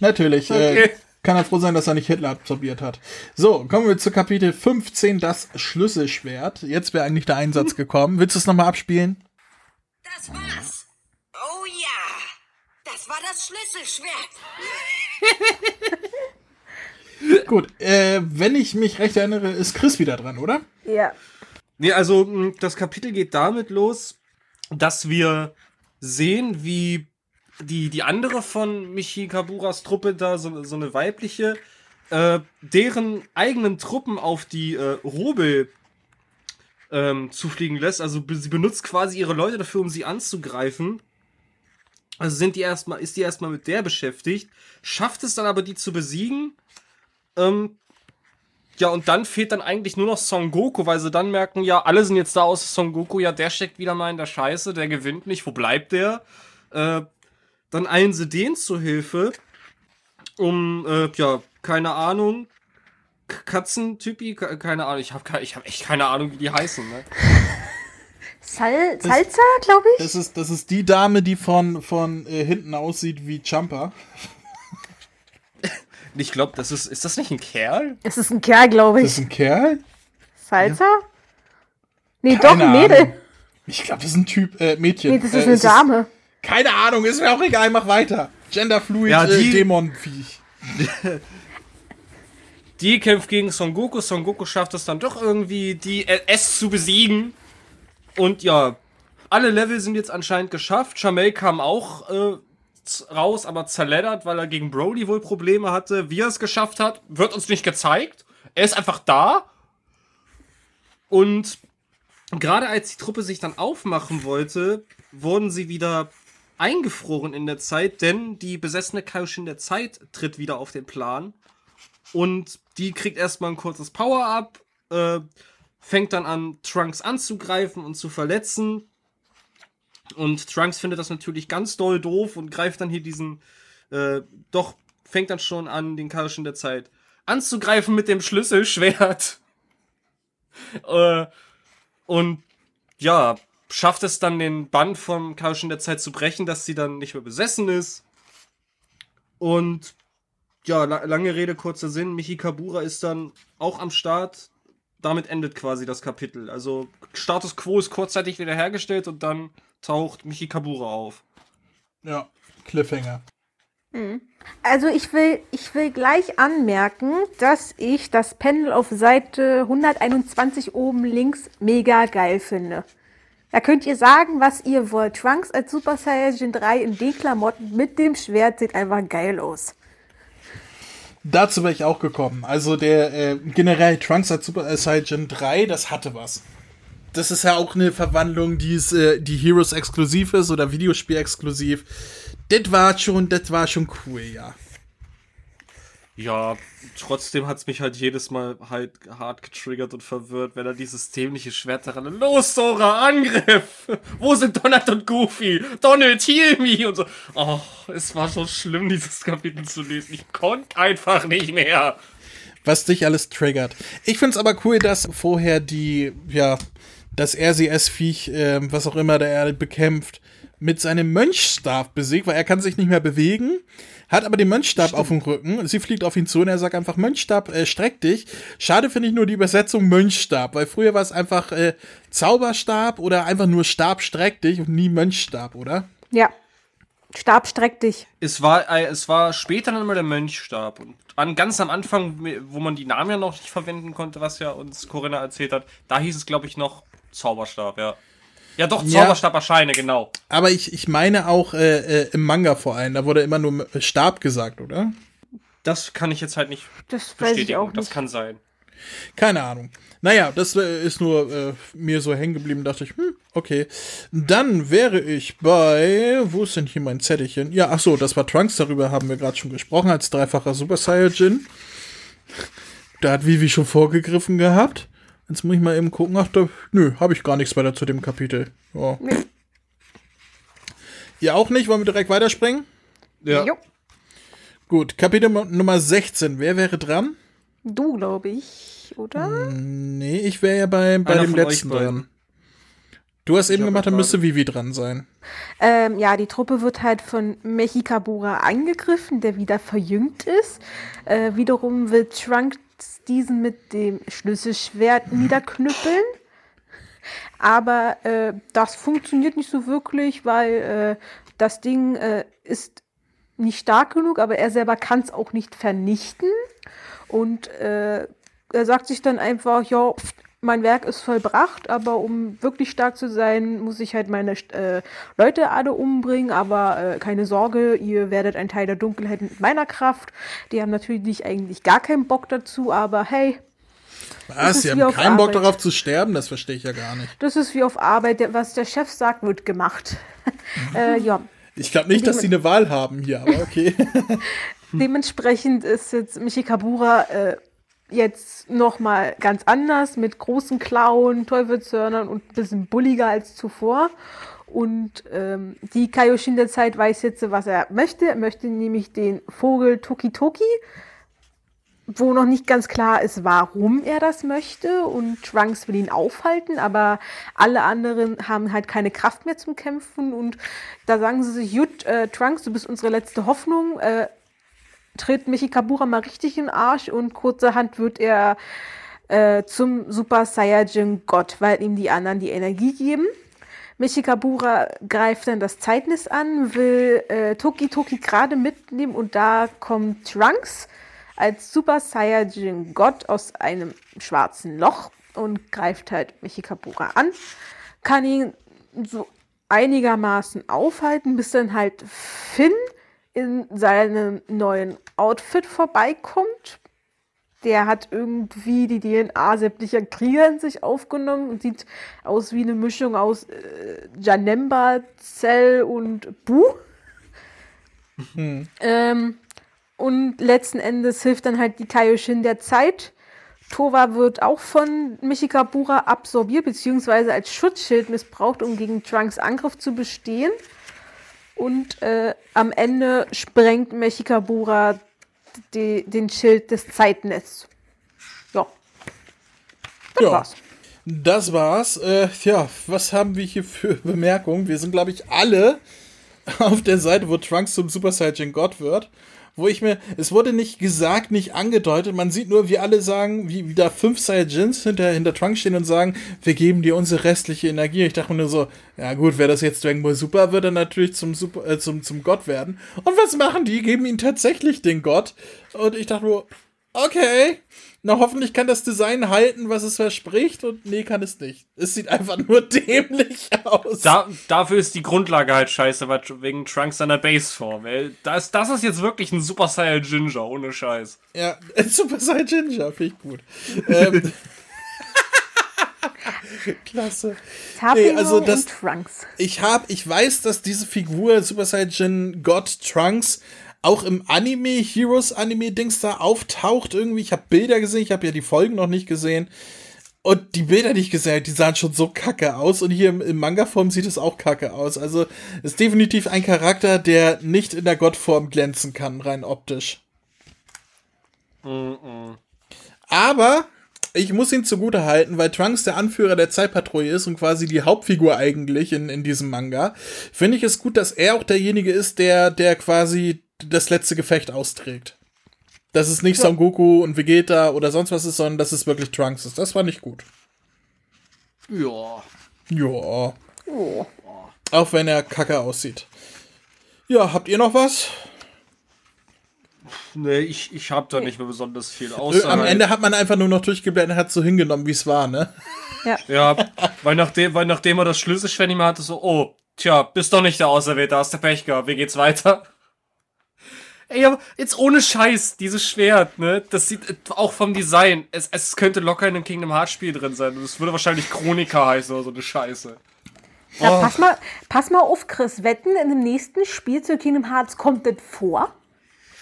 Natürlich. Äh, Okay. kann er froh sein, dass er nicht Hitler absorbiert hat. So, kommen wir zu Kapitel 15, das Schlüsselschwert. Jetzt wäre eigentlich der Einsatz gekommen. Willst du es nochmal abspielen? Das war's. Oh ja. Das war das Schlüsselschwert. <laughs> <laughs> Gut, äh, wenn ich mich recht erinnere, ist Chris wieder dran, oder? Ja. Nee, also mh, das Kapitel geht damit los, dass wir sehen, wie die, die andere von Michikaburas Truppe da, so, so eine weibliche, äh, deren eigenen Truppen auf die äh, Robel ähm, zufliegen lässt. Also be- sie benutzt quasi ihre Leute dafür, um sie anzugreifen. Also sind die erstmal, ist die erstmal mit der beschäftigt, schafft es dann aber, die zu besiegen. Ähm, ja, und dann fehlt dann eigentlich nur noch Son Goku, weil sie dann merken, ja, alle sind jetzt da außer Son Goku, ja, der steckt wieder mal in der Scheiße, der gewinnt nicht, wo bleibt der? Äh, dann eilen sie den zu Hilfe, um, äh, ja, keine Ahnung, Katzentypi, Ke- keine Ahnung, ich habe ich hab echt keine Ahnung, wie die heißen, ne? Sal Salsa, glaube ich. Das ist, das ist die Dame, die von, von äh, hinten aussieht wie Jumper. Ich glaube, das ist, ist das nicht ein Kerl? Es ist ein Kerl, glaube Das ist ich. ein Kerl? Salsa? Nee, Keine doch, ein Mädel. Ahnung. Ich glaube, das ist ein Typ, äh, Mädchen. Nee, das ist äh, eine Dame. keine Ahnung, ist mir auch egal, mach weiter. Genderfluid Ja, äh, die- Dämonenviech. <laughs> Die kämpft gegen Son Goku. Son Goku schafft es dann doch irgendwie, die S zu besiegen. Und ja, alle Level sind jetzt anscheinend geschafft. Chamel kam auch äh, raus, aber zerleddert, weil er gegen Broly wohl Probleme hatte. Wie er es geschafft hat, wird uns nicht gezeigt. Er ist einfach da. Und gerade als die Truppe sich dann aufmachen wollte, wurden sie wieder eingefroren in der Zeit, denn die besessene Kaioshin der Zeit tritt wieder auf den Plan. Und die kriegt erstmal ein kurzes Power-Up, äh, fängt dann an, Trunks anzugreifen und zu verletzen. Und Trunks findet das natürlich ganz doll doof und greift dann hier diesen, äh, doch, fängt dann schon an, den Karischen der Zeit anzugreifen mit dem Schlüsselschwert. <laughs> äh, und ja, schafft es dann den Band vom Karischen der Zeit zu brechen, dass sie dann nicht mehr besessen ist. Und ja, la lange Rede, kurzer Sinn, Michi Kabura ist dann auch am Start. Damit endet quasi das Kapitel. Also Status Quo ist kurzzeitig wiederhergestellt und dann taucht Michi Kabura auf. Ja, Cliffhanger. Also ich will, ich will gleich anmerken, dass ich das Panel auf Seite 121 oben links mega geil finde. Da könnt ihr sagen, was ihr wollt. Trunks als Super Saiyajin 3 in D-Klamotten mit dem Schwert sieht einfach geil aus. Dazu wäre ich auch gekommen. Also der äh, generell Trunks als Super Saiyan 3, das hatte was. Das ist ja auch eine Verwandlung, die ist, äh, die Heroes exklusiv ist oder Videospiel exklusiv. Das war schon, das war schon cool, ja. Ja, trotzdem hat's mich halt jedes Mal halt hart getriggert und verwirrt, wenn er dieses dämliche Schwert daran Los, Sora, Angriff! Wo sind Donald und Goofy? Donald, heal me! Und so. Oh, es war so schlimm, dieses Kapitel zu lesen. Ich konnte einfach nicht mehr. was dich alles triggert. Ich find's aber cool, dass vorher die, ja, das RCS-Viech, ähm, was auch immer der Erde bekämpft, mit seinem Mönchstab besiegt, weil er kann sich nicht mehr bewegen, hat aber den Mönchstab auf dem Rücken. Sie fliegt auf ihn zu und er sagt einfach, Mönchstab, äh, streck dich. Schade finde ich nur die Übersetzung Mönchstab, weil früher war es einfach äh, Zauberstab oder einfach nur Stab, streck dich und nie Mönchstab, oder? Ja. Stab streck dich. Es war, äh, es war später dann mal der Mönchstab. Und an, ganz am Anfang, wo man die Namen ja noch nicht verwenden konnte, was ja uns Corinna erzählt hat, da hieß es, glaube ich, noch Zauberstab, ja. Ja, doch, Ja. Zauberstab erscheine, genau. Aber ich, ich meine auch äh, äh, im Manga vor allem, da wurde immer nur Stab gesagt, oder? Das kann ich jetzt halt nicht Das weiß ich bestätigen. auch Das nicht. kann sein. Keine Ahnung. Naja, das äh, ist nur äh, mir so hängen geblieben, dachte ich, hm, okay. Dann wäre ich bei, wo ist denn hier mein Zettelchen? Ja, ach so, das war Trunks, darüber haben wir gerade schon gesprochen, als dreifacher Super Saiyajin. Da hat Vivi schon vorgegriffen gehabt. Jetzt muss ich mal eben gucken, ach, da, nö, habe ich gar nichts weiter zu dem Kapitel. Ja. Ihr auch nicht? Wollen wir direkt weiterspringen? Ja. Jo. Gut, Kapitel Nummer 16. Wer wäre dran? Du, glaube ich, oder? Nee, ich wäre ja bei, bei Einer dem letzten dran. Du hast eben hab gemacht, dann gerade- müsste Vivi dran sein. Ähm, ja, die Truppe wird halt von Mechikabura angegriffen, der wieder verjüngt ist. Äh, wiederum will Diesen mit dem Schlüsselschwert niederknüppeln. Aber äh, das funktioniert nicht so wirklich, weil äh, das Ding äh, ist nicht stark genug, aber er selber kann es auch nicht vernichten. Und äh, er sagt sich dann einfach, ja, mein Werk ist vollbracht, aber um wirklich stark zu sein, muss ich halt meine äh, Leute alle umbringen. Aber äh, keine Sorge, ihr werdet ein Teil der Dunkelheit mit meiner Kraft. Die haben natürlich eigentlich gar keinen Bock dazu, aber hey, Was? Sie haben keinen Bock Arbeit. darauf zu sterben? Das verstehe ich ja gar nicht. das ist wie auf Arbeit, was der Chef sagt, wird gemacht. <laughs> äh, ja. Ich glaube nicht, dass sie eine Wahl haben hier, aber okay. <laughs> <laughs> Dementsprechend ist jetzt Michikabura äh, jetzt noch mal ganz anders mit großen Klauen, Teufelshörnern und ein bisschen bulliger als zuvor. Und ähm, die Kaioshin der Zeit weiß jetzt, was er möchte. Er möchte nämlich den Vogel Toki Toki, wo noch nicht ganz klar ist, warum er das möchte. Und Trunks will ihn aufhalten, aber alle anderen haben halt keine Kraft mehr zum Kämpfen. Und da sagen sie sich, Jut, äh, Trunks, du bist unsere letzte Hoffnung. Äh, tritt Michikabura mal richtig in den Arsch und kurzerhand wird er äh, zum Super Saiyajin Gott, weil ihm die anderen die Energie geben. Michikabura greift dann das Zeitnis an, will äh, Toki Toki gerade mitnehmen und da kommt Trunks als Super Saiyajin Gott aus einem schwarzen Loch und greift halt Michikabura an, kann ihn so einigermaßen aufhalten, bis dann halt Finn in seinem neuen Outfit vorbeikommt. Der hat irgendwie die DNA sämtlicher Krieger in sich aufgenommen und sieht aus wie eine Mischung aus äh, Janemba, Cell und Bu. Ähm, Und letzten Endes hilft dann halt die Kaioshin der Zeit. Tova wird auch von Michikabura absorbiert, beziehungsweise als Schutzschild missbraucht, um gegen Trunks Angriff zu bestehen. Und äh, am Ende sprengt Mechikabura die, den Schild des Zeitnetz. Ja. Das Ja. war's. Das war's. Äh, ja, was haben wir hier für Bemerkungen? Wir sind, glaube ich, alle <laughs> auf der Seite, wo Trunks zum Super Saiyan God wird. Wo ich mir, es wurde nicht gesagt, nicht angedeutet, man sieht nur, wie alle sagen, wie, wie da fünf Saiyajins hinter, hinter Trunks stehen und sagen, wir geben dir unsere restliche Energie. Ich dachte mir nur so, ja gut, wäre das jetzt Dragon Ball Super, wird er natürlich zum Super, äh, zum, zum Gott werden. Und was machen die? Geben ihm tatsächlich den Gott. Und ich dachte nur, okay. Na, hoffentlich kann das Design halten, was es verspricht. Und nee, kann es nicht. Es sieht einfach nur <laughs> dämlich aus. Da, dafür ist die Grundlage halt scheiße, weil wegen Trunks seiner Baseform. ey. Das, das ist jetzt wirklich ein Super Saiyan Ginger, ohne Scheiß. Ja, <laughs> Super Saiyan Ginger, finde ich gut. ähm, <laughs> Klasse. Tapio also das- Trunks. Ich hab, ich weiß, dass diese Figur Super Saiyan God Trunks auch im Anime, Heroes Anime Dings da auftaucht irgendwie. Ich habe Bilder gesehen, ich habe ja die Folgen noch nicht gesehen. Und die Bilder, die ich gesehen habe, die sahen schon so kacke aus. Und hier im, im Manga-Form sieht es auch kacke aus. Also ist definitiv ein Charakter, der nicht in der Gottform glänzen kann, rein optisch. Aber ich muss ihn zugute halten, weil Trunks der Anführer der Zeitpatrouille ist und quasi die Hauptfigur eigentlich in, in diesem Manga, finde ich es gut, dass er auch derjenige ist, der, der quasi das letzte Gefecht austrägt. Dass es nicht Son Goku und Vegeta oder sonst was ist, sondern dass es wirklich Trunks ist. Das war nicht gut. Ja. Ja. Oh. Auch wenn er kacke aussieht. Ja, habt ihr noch was? Nee, ich, ich hab da nicht mehr besonders viel. Ö, Außer Am halt- Ende hat man einfach nur noch durchgeblendet und hat so hingenommen, wie es war, ne? Ja, weil nachdem, weil nachdem er das Schlüsselschwert nicht mehr hatte, so, oh, tja, bist doch nicht der Auserwählte, hast der Pech gehabt, wie geht's weiter? Ey, aber jetzt ohne Scheiß, dieses Schwert, ne, das sieht äh, auch vom Design, es, es könnte locker in einem Kingdom Hearts Spiel drin sein und es würde wahrscheinlich Chronika heißen oder so eine Scheiße. Ja, Oh. pass, mal, pass mal auf, Chris. Wetten, in dem nächsten Spiel zu Kingdom Hearts kommt das vor?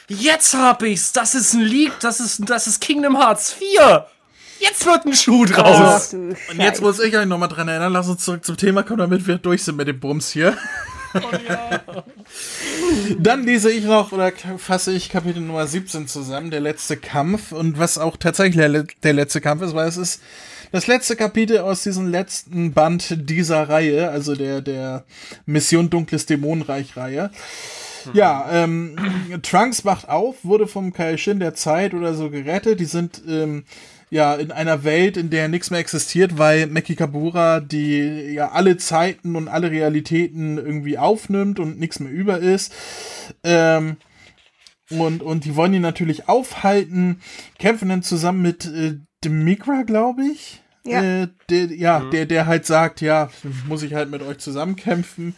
Jetzt hab ich's, das ist ein Leak, das ist, das ist Kingdom Hearts 4! Jetzt wird ein Schuh draus! Du Und jetzt muss ich euch nochmal dran erinnern, lass uns zurück zum Thema kommen, damit wir durch sind mit dem Bums hier. <laughs> Dann lese ich noch oder fasse ich Kapitel Nummer 17 zusammen, der letzte Kampf und was auch tatsächlich der, le- der letzte Kampf ist, weil es ist das letzte Kapitel aus diesem letzten Band dieser Reihe, also der, der Mission Dunkles Dämonenreich Reihe. Ja, ähm, Trunks wacht auf, wurde vom Kaishin der Zeit oder so gerettet. Die sind ähm, ja in einer Welt, in der nichts mehr existiert, weil Meki Kabura die ja alle Zeiten und alle Realitäten irgendwie aufnimmt und nichts mehr über ist. Ähm, und, und die wollen ihn natürlich aufhalten, kämpfen dann zusammen mit äh, Demigra, glaube ich. Ja. Äh, der, ja, der, der halt sagt, ja, muss ich halt mit euch zusammenkämpfen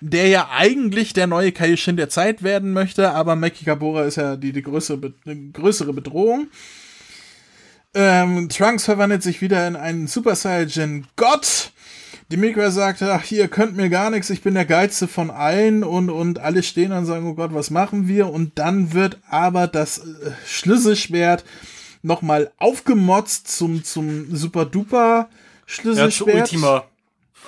der ja eigentlich der neue Kaishin der Zeit werden möchte, aber Meki Kabura ist ja die, die größere, größere Bedrohung. Ähm, Trunks verwandelt sich wieder in einen Super Saiyan Gott. Demikra sagt, ach, ihr könnt mir gar nichts, ich bin der geilste von allen und, und alle stehen und sagen, oh Gott, was machen wir? Und dann wird aber das äh, Schlüsselschwert nochmal aufgemotzt zum, zum Super Duper Ja, zu Schlüsselschwert. Ultima.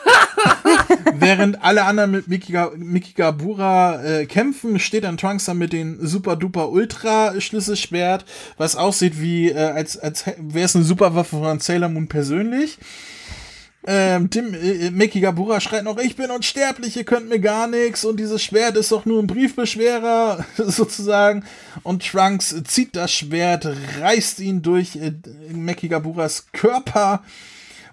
<laughs> <laughs> Während alle anderen mit Mikika, Mikigabura äh, kämpfen, steht dann Trunks dann mit dem Super Duper Ultra Schlüsselschwert, was aussieht wie, äh, als, als wäre es eine Superwaffe von Sailor Moon persönlich. Ähm, Tim, äh, Mikigabura schreit noch, ich bin unsterblich, ihr könnt mir gar nichts und dieses Schwert ist doch nur ein Briefbeschwerer, <laughs> sozusagen. Und Trunks zieht das Schwert, reißt ihn durch äh, Mekigaburas Körper.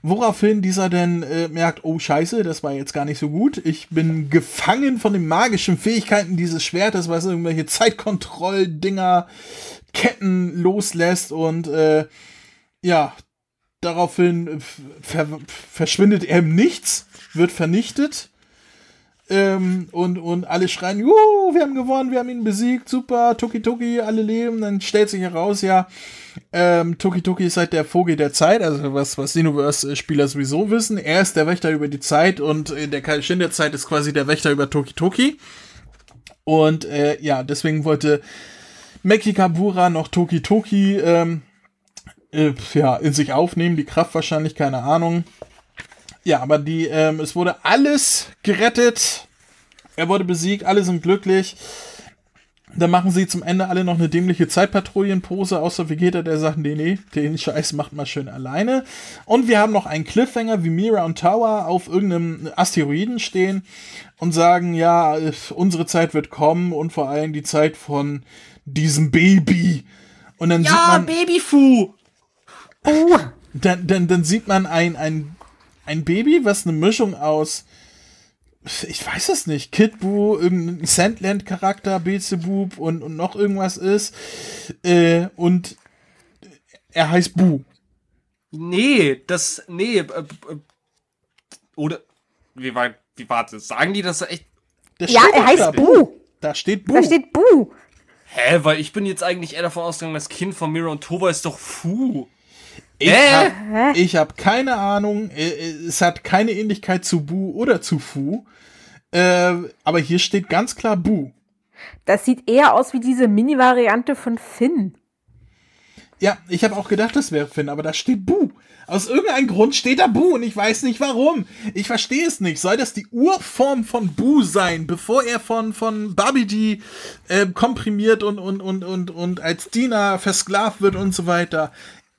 Woraufhin dieser denn äh, merkt, oh scheiße, das war jetzt gar nicht so gut. Ich bin gefangen von den magischen Fähigkeiten dieses Schwertes, was irgendwelche Zeitkontrolldinger, Ketten loslässt und äh, ja, daraufhin äh, ver verschwindet er im Nichts, wird vernichtet. Ähm, und, und alle schreien, Juhu, wir haben gewonnen, wir haben ihn besiegt, super, Toki Toki, alle leben. Dann stellt sich heraus, ja, ähm, Toki Toki ist halt der Vogel der Zeit, also was, was Xenoverse-Spieler sowieso wissen. Er ist der Wächter über die Zeit und äh, der Kaishin der Zeit ist quasi der Wächter über Toki Toki. Und äh, ja, deswegen wollte Meki Kabura noch Toki Toki ähm, äh, ja, in sich aufnehmen, die Kraft wahrscheinlich, keine Ahnung. Ja, aber die, ähm, es wurde alles gerettet. Er wurde besiegt, alle sind glücklich. Dann machen sie zum Ende alle noch eine dämliche Zeitpatrouillenpose, außer Vegeta, der sagt, nee, nee, den Scheiß macht mal schön alleine. Und wir haben noch einen Cliffhanger, wie Mira und Tower auf irgendeinem Asteroiden stehen und sagen, ja, unsere Zeit wird kommen und vor allem die Zeit von diesem Baby. Und dann sieht man, Babyfu! Oh, dann, dann, dann sieht man ein, ein, ein Baby, was eine Mischung aus ich weiß es nicht, Kid Buu, irgendein Sandland-Charakter, Beelzebub und, und noch irgendwas ist. Äh, und er heißt Bu. Nee, das, nee, äh, äh, oder, wie war, wie war das? Sagen die das echt? Der ja, er heißt da. Bu. Da steht Bu. Da steht Bu. Hä, weil ich bin jetzt eigentlich eher davon ausgegangen, das Kind von Mira und Tova ist doch Fu. Ich habe hab keine Ahnung. äh, äh, Es hat keine Ähnlichkeit zu Bu oder zu Fu. Äh, aber hier steht ganz klar Bu. Das sieht eher aus wie diese Mini-Variante von Finn. Ja, ich habe auch gedacht, das wäre Finn, aber da steht Bu. Aus irgendeinem Grund steht da Bu und ich weiß nicht warum. Ich verstehe es nicht. Soll das die Urform von Bu sein, bevor er von, von Babidi äh, komprimiert und, und, und, und, und als Diener versklavt wird und so weiter?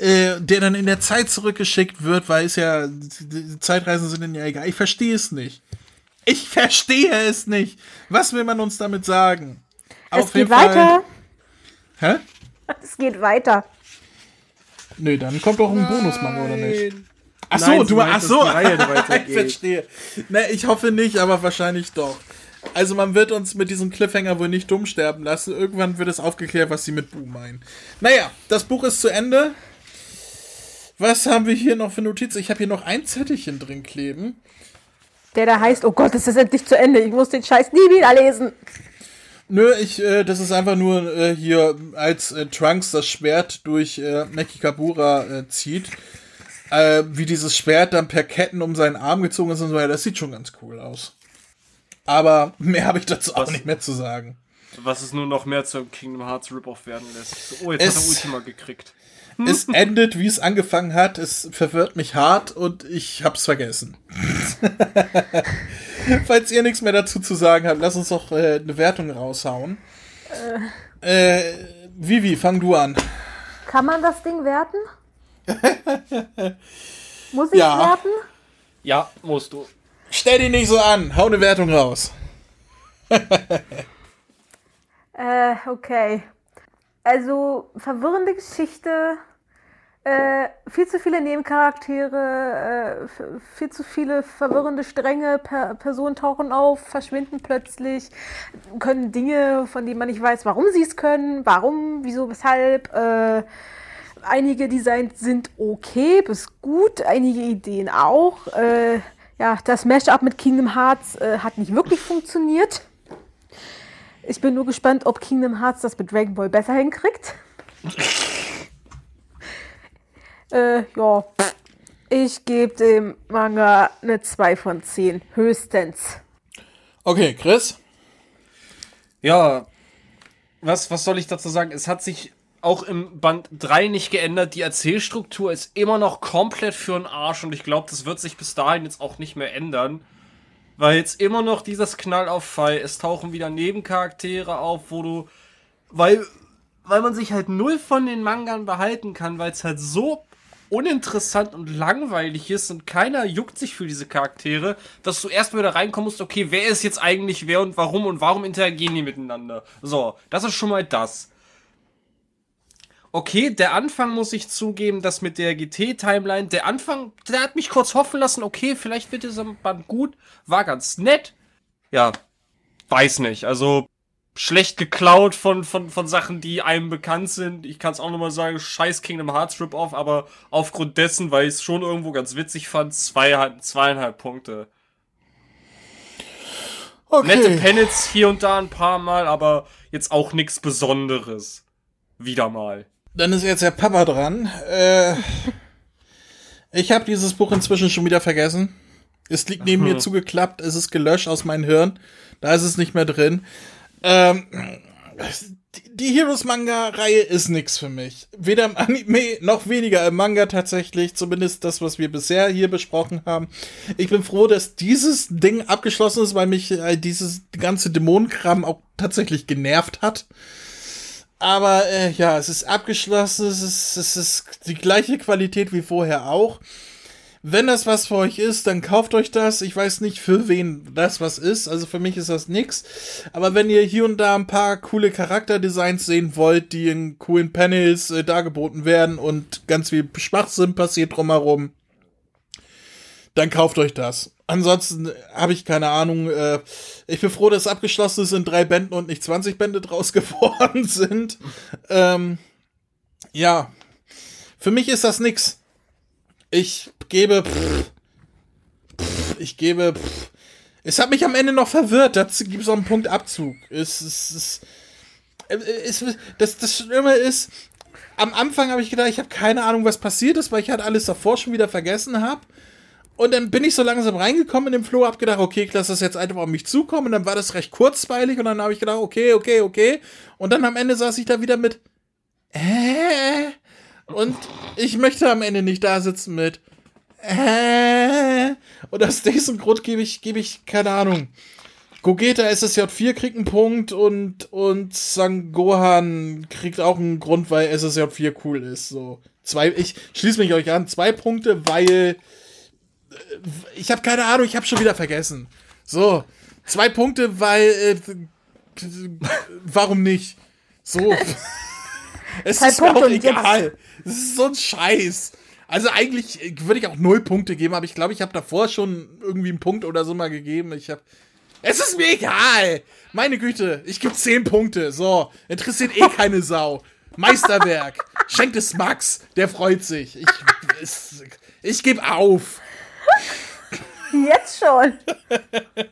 Äh, der dann in der Zeit zurückgeschickt wird, weil es ja, Zeitreisen sind ihnen ja egal. Ich verstehe es nicht. Ich verstehe es nicht. Was will man uns damit sagen? Es Auf geht jeden Fall- weiter. Hä? Es geht weiter. Nö, dann kommt doch ein Bonusmanga, oder nicht? Ach so, Nein, du, ach dass so. die Reihe <laughs> ich verstehe. Ne, ich hoffe nicht, aber wahrscheinlich doch. Also man wird uns mit diesem Cliffhanger wohl nicht dumm sterben lassen. Irgendwann wird es aufgeklärt, was sie mit Bu meinen. Naja, das Buch ist zu Ende. Was haben wir hier noch für Notizen? Ich habe hier noch ein Zettelchen drin kleben. Der da heißt, oh Gott, es ist endlich zu Ende. Ich muss den Scheiß nie wieder lesen. Nö, ich, äh, das ist einfach nur äh, hier, als äh, Trunks das Schwert durch äh, Meki Kabura äh, zieht, äh, wie dieses Schwert dann per Ketten um seinen Arm gezogen ist und so weiter. Das sieht schon ganz cool aus. Aber mehr habe ich dazu auch Was? nicht mehr zu sagen. Was es nur noch mehr zum Kingdom Hearts Rip-Off werden lässt. So, oh, jetzt Es- hat er Ultima gekriegt. <laughs> Es endet, wie es angefangen hat. Es verwirrt mich hart und ich hab's vergessen. <laughs> Falls ihr nichts mehr dazu zu sagen habt, lass uns doch äh, eine Wertung raushauen. Äh, Vivi, fang du an. Kann man das Ding werten? <laughs> Muss ich Ja. werten? Ja, musst du. Stell dich nicht so an. Hau eine Wertung raus. Äh, okay. Also, verwirrende Geschichte, äh, viel zu viele Nebencharaktere, äh, viel zu viele verwirrende Stränge, per Personen tauchen auf, verschwinden plötzlich, können Dinge, von denen man nicht weiß, warum sie es können, warum, wieso, weshalb. Äh, einige Designs sind okay bis gut, einige Ideen auch. Äh, ja, das Mashup mit Kingdom Hearts äh, hat nicht wirklich funktioniert. Ich bin nur gespannt, ob Kingdom Hearts das mit Dragon Ball besser hinkriegt. <laughs> äh, ja. Ich gebe dem Manga eine 2 von 10. Höchstens. Okay, Chris. Ja, was, was soll ich dazu sagen? Es hat sich auch im Band 3 nicht geändert. Die Erzählstruktur ist immer noch komplett für den Arsch und ich glaube, das wird sich bis dahin jetzt auch nicht mehr ändern. Weil jetzt immer noch dieses Knall auf Fall, es tauchen wieder Nebencharaktere auf, wo du, weil, weil man sich halt null von den Mangern behalten kann, weil es halt so uninteressant und langweilig ist und keiner juckt sich für diese Charaktere, dass du erstmal wieder reinkommen musst, okay, wer ist jetzt eigentlich wer und warum und warum interagieren die miteinander? So, das ist schon mal das. Okay, der Anfang muss ich zugeben, das mit der GT-Timeline, der Anfang, der hat mich kurz hoffen lassen, okay, vielleicht wird dieser Band gut, war ganz nett. Ja, weiß nicht, also schlecht geklaut von, von, von Sachen, die einem bekannt sind. Ich kann es auch nochmal sagen, scheiß Kingdom Hearts Rip-Off, aber aufgrund dessen, weil ich es schon irgendwo ganz witzig fand, zwei, zweieinhalb Punkte. Nette Okay. Panels hier und da ein paar Mal, aber jetzt auch nichts Besonderes. Wieder mal. Dann ist jetzt der Papa dran. Äh, ich habe dieses Buch inzwischen schon wieder vergessen. Es liegt neben mir zugeklappt, es ist gelöscht aus meinem Hirn. Da ist es nicht mehr drin. Ähm, die Heroes-Manga-Reihe ist nix für mich. Weder im Anime noch weniger im Manga tatsächlich. Zumindest das, was wir bisher hier besprochen haben. Ich bin froh, dass dieses Ding abgeschlossen ist, weil mich äh, dieses ganze Dämonenkram auch tatsächlich genervt hat. Aber äh, ja, es ist abgeschlossen. Es ist, es ist die gleiche Qualität wie vorher auch. Wenn das was für euch ist, dann kauft euch das. Ich weiß nicht, für wen das was ist. Also für mich ist das nix. Aber wenn ihr hier und da ein paar coole Charakterdesigns sehen wollt, die in coolen Panels äh, dargeboten werden und ganz viel Schwachsinn passiert drumherum, dann kauft euch das. Ansonsten habe ich keine Ahnung. Äh, ich bin froh, dass es abgeschlossen ist in drei Bänden und nicht 20 Bände draus <laughs> geworden sind. Ähm, ja, für mich ist das nix. Ich gebe. Pff, pff, ich gebe. Pff. Es hat mich am Ende noch verwirrt. Dazu gibt es auch einen Punkt Abzug. Es, es, das, das Schlimme ist, am Anfang habe ich gedacht, ich habe keine Ahnung, was passiert ist, weil ich halt alles davor schon wieder vergessen habe. Und dann bin ich so langsam reingekommen in den Flow, hab gedacht, okay, ich lasse das jetzt einfach auf mich zukommen. Und dann war das recht kurzweilig und dann habe ich gedacht, okay, okay, okay. Und dann am Ende saß ich da wieder mit, äh, und ich möchte am Ende nicht da sitzen mit, äh, und aus diesem Grund gebe ich, gebe ich, keine Ahnung. Gogeta SSJ4 kriegt einen Punkt und, und Sangohan kriegt auch einen Grund, weil SSJ4 cool ist. So. Zwei, ich schließe mich euch an. Zwei Punkte, weil ich habe keine Ahnung, ich habe schon wieder vergessen. So. Zwei Punkte, weil äh, warum nicht? So. <laughs> es ist mir auch egal. Es ist so ein Scheiß. Also eigentlich würde ich auch null Punkte geben, aber ich glaube, ich habe davor schon irgendwie einen Punkt oder so mal gegeben. Ich habe. Es ist mir egal. Meine Güte, ich gebe zehn Punkte. So, interessiert eh keine <laughs> Sau. Meisterwerk. Schenkt es Max, der freut sich. Ich, es, ich gebe auf. Jetzt schon. <laughs>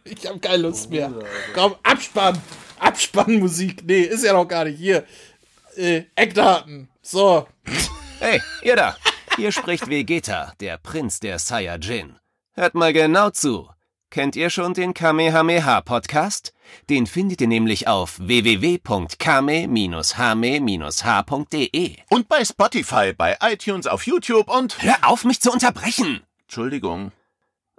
Ich habe keine Lust mehr. Komm, Abspann. Abspannmusik. Nee, ist ja noch gar nicht. Hier. Äh, Eckdaten. So. Hey, ihr da! Hier spricht Vegeta, der Prinz der Saiyajin. Hört mal genau zu. Kennt ihr schon den Kamehameha-Podcast? Den findet ihr nämlich auf www.kame-hame-h.de. Und bei Spotify, bei iTunes, auf YouTube und. Hör auf, mich zu unterbrechen! Entschuldigung.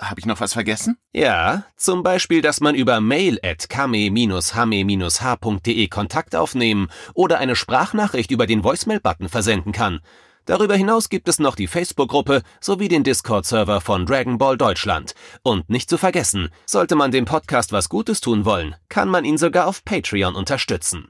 habe ich noch was vergessen? Ja, zum Beispiel, dass man über mail at kame-hame-h.de Kontakt aufnehmen oder eine Sprachnachricht über den Voicemail-Button versenden kann. Darüber hinaus gibt es noch die Facebook-Gruppe sowie den Discord-Server von Dragon Ball Deutschland. Und nicht zu vergessen, sollte man dem Podcast was Gutes tun wollen, kann man ihn sogar auf Patreon unterstützen.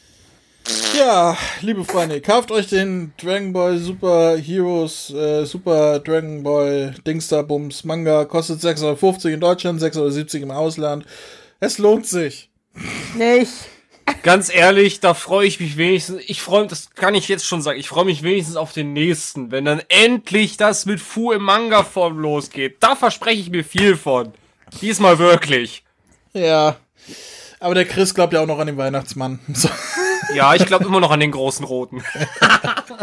Ja, liebe Freunde, kauft euch den Dragon Ball Super Heroes, äh, Super Dragon Ball Dingsterbums Manga. Kostet 650 in Deutschland, 670 im Ausland. Es lohnt sich. Nicht. Ganz ehrlich, da freue ich mich wenigstens. Ich freue das kann ich jetzt schon sagen. Ich freue mich wenigstens auf den nächsten, wenn dann endlich das mit Fu im Manga-Form losgeht. Da verspreche ich mir viel von. Diesmal wirklich. Ja. Aber der Chris glaubt ja auch noch an den Weihnachtsmann. <laughs> So, Ja, ich glaube immer noch an den großen Roten.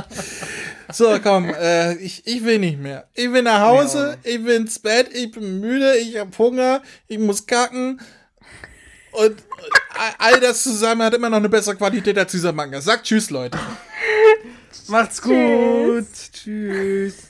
<laughs> so komm, äh, ich, ich will nicht mehr. Ich will nach Hause, ich will ins Bett, ich bin müde, ich hab Hunger, ich muss kacken. Und, und all das zusammen hat immer noch eine bessere Qualität als dieser Manga. Sagt Tschüss, Leute. Macht's gut. Tschüss.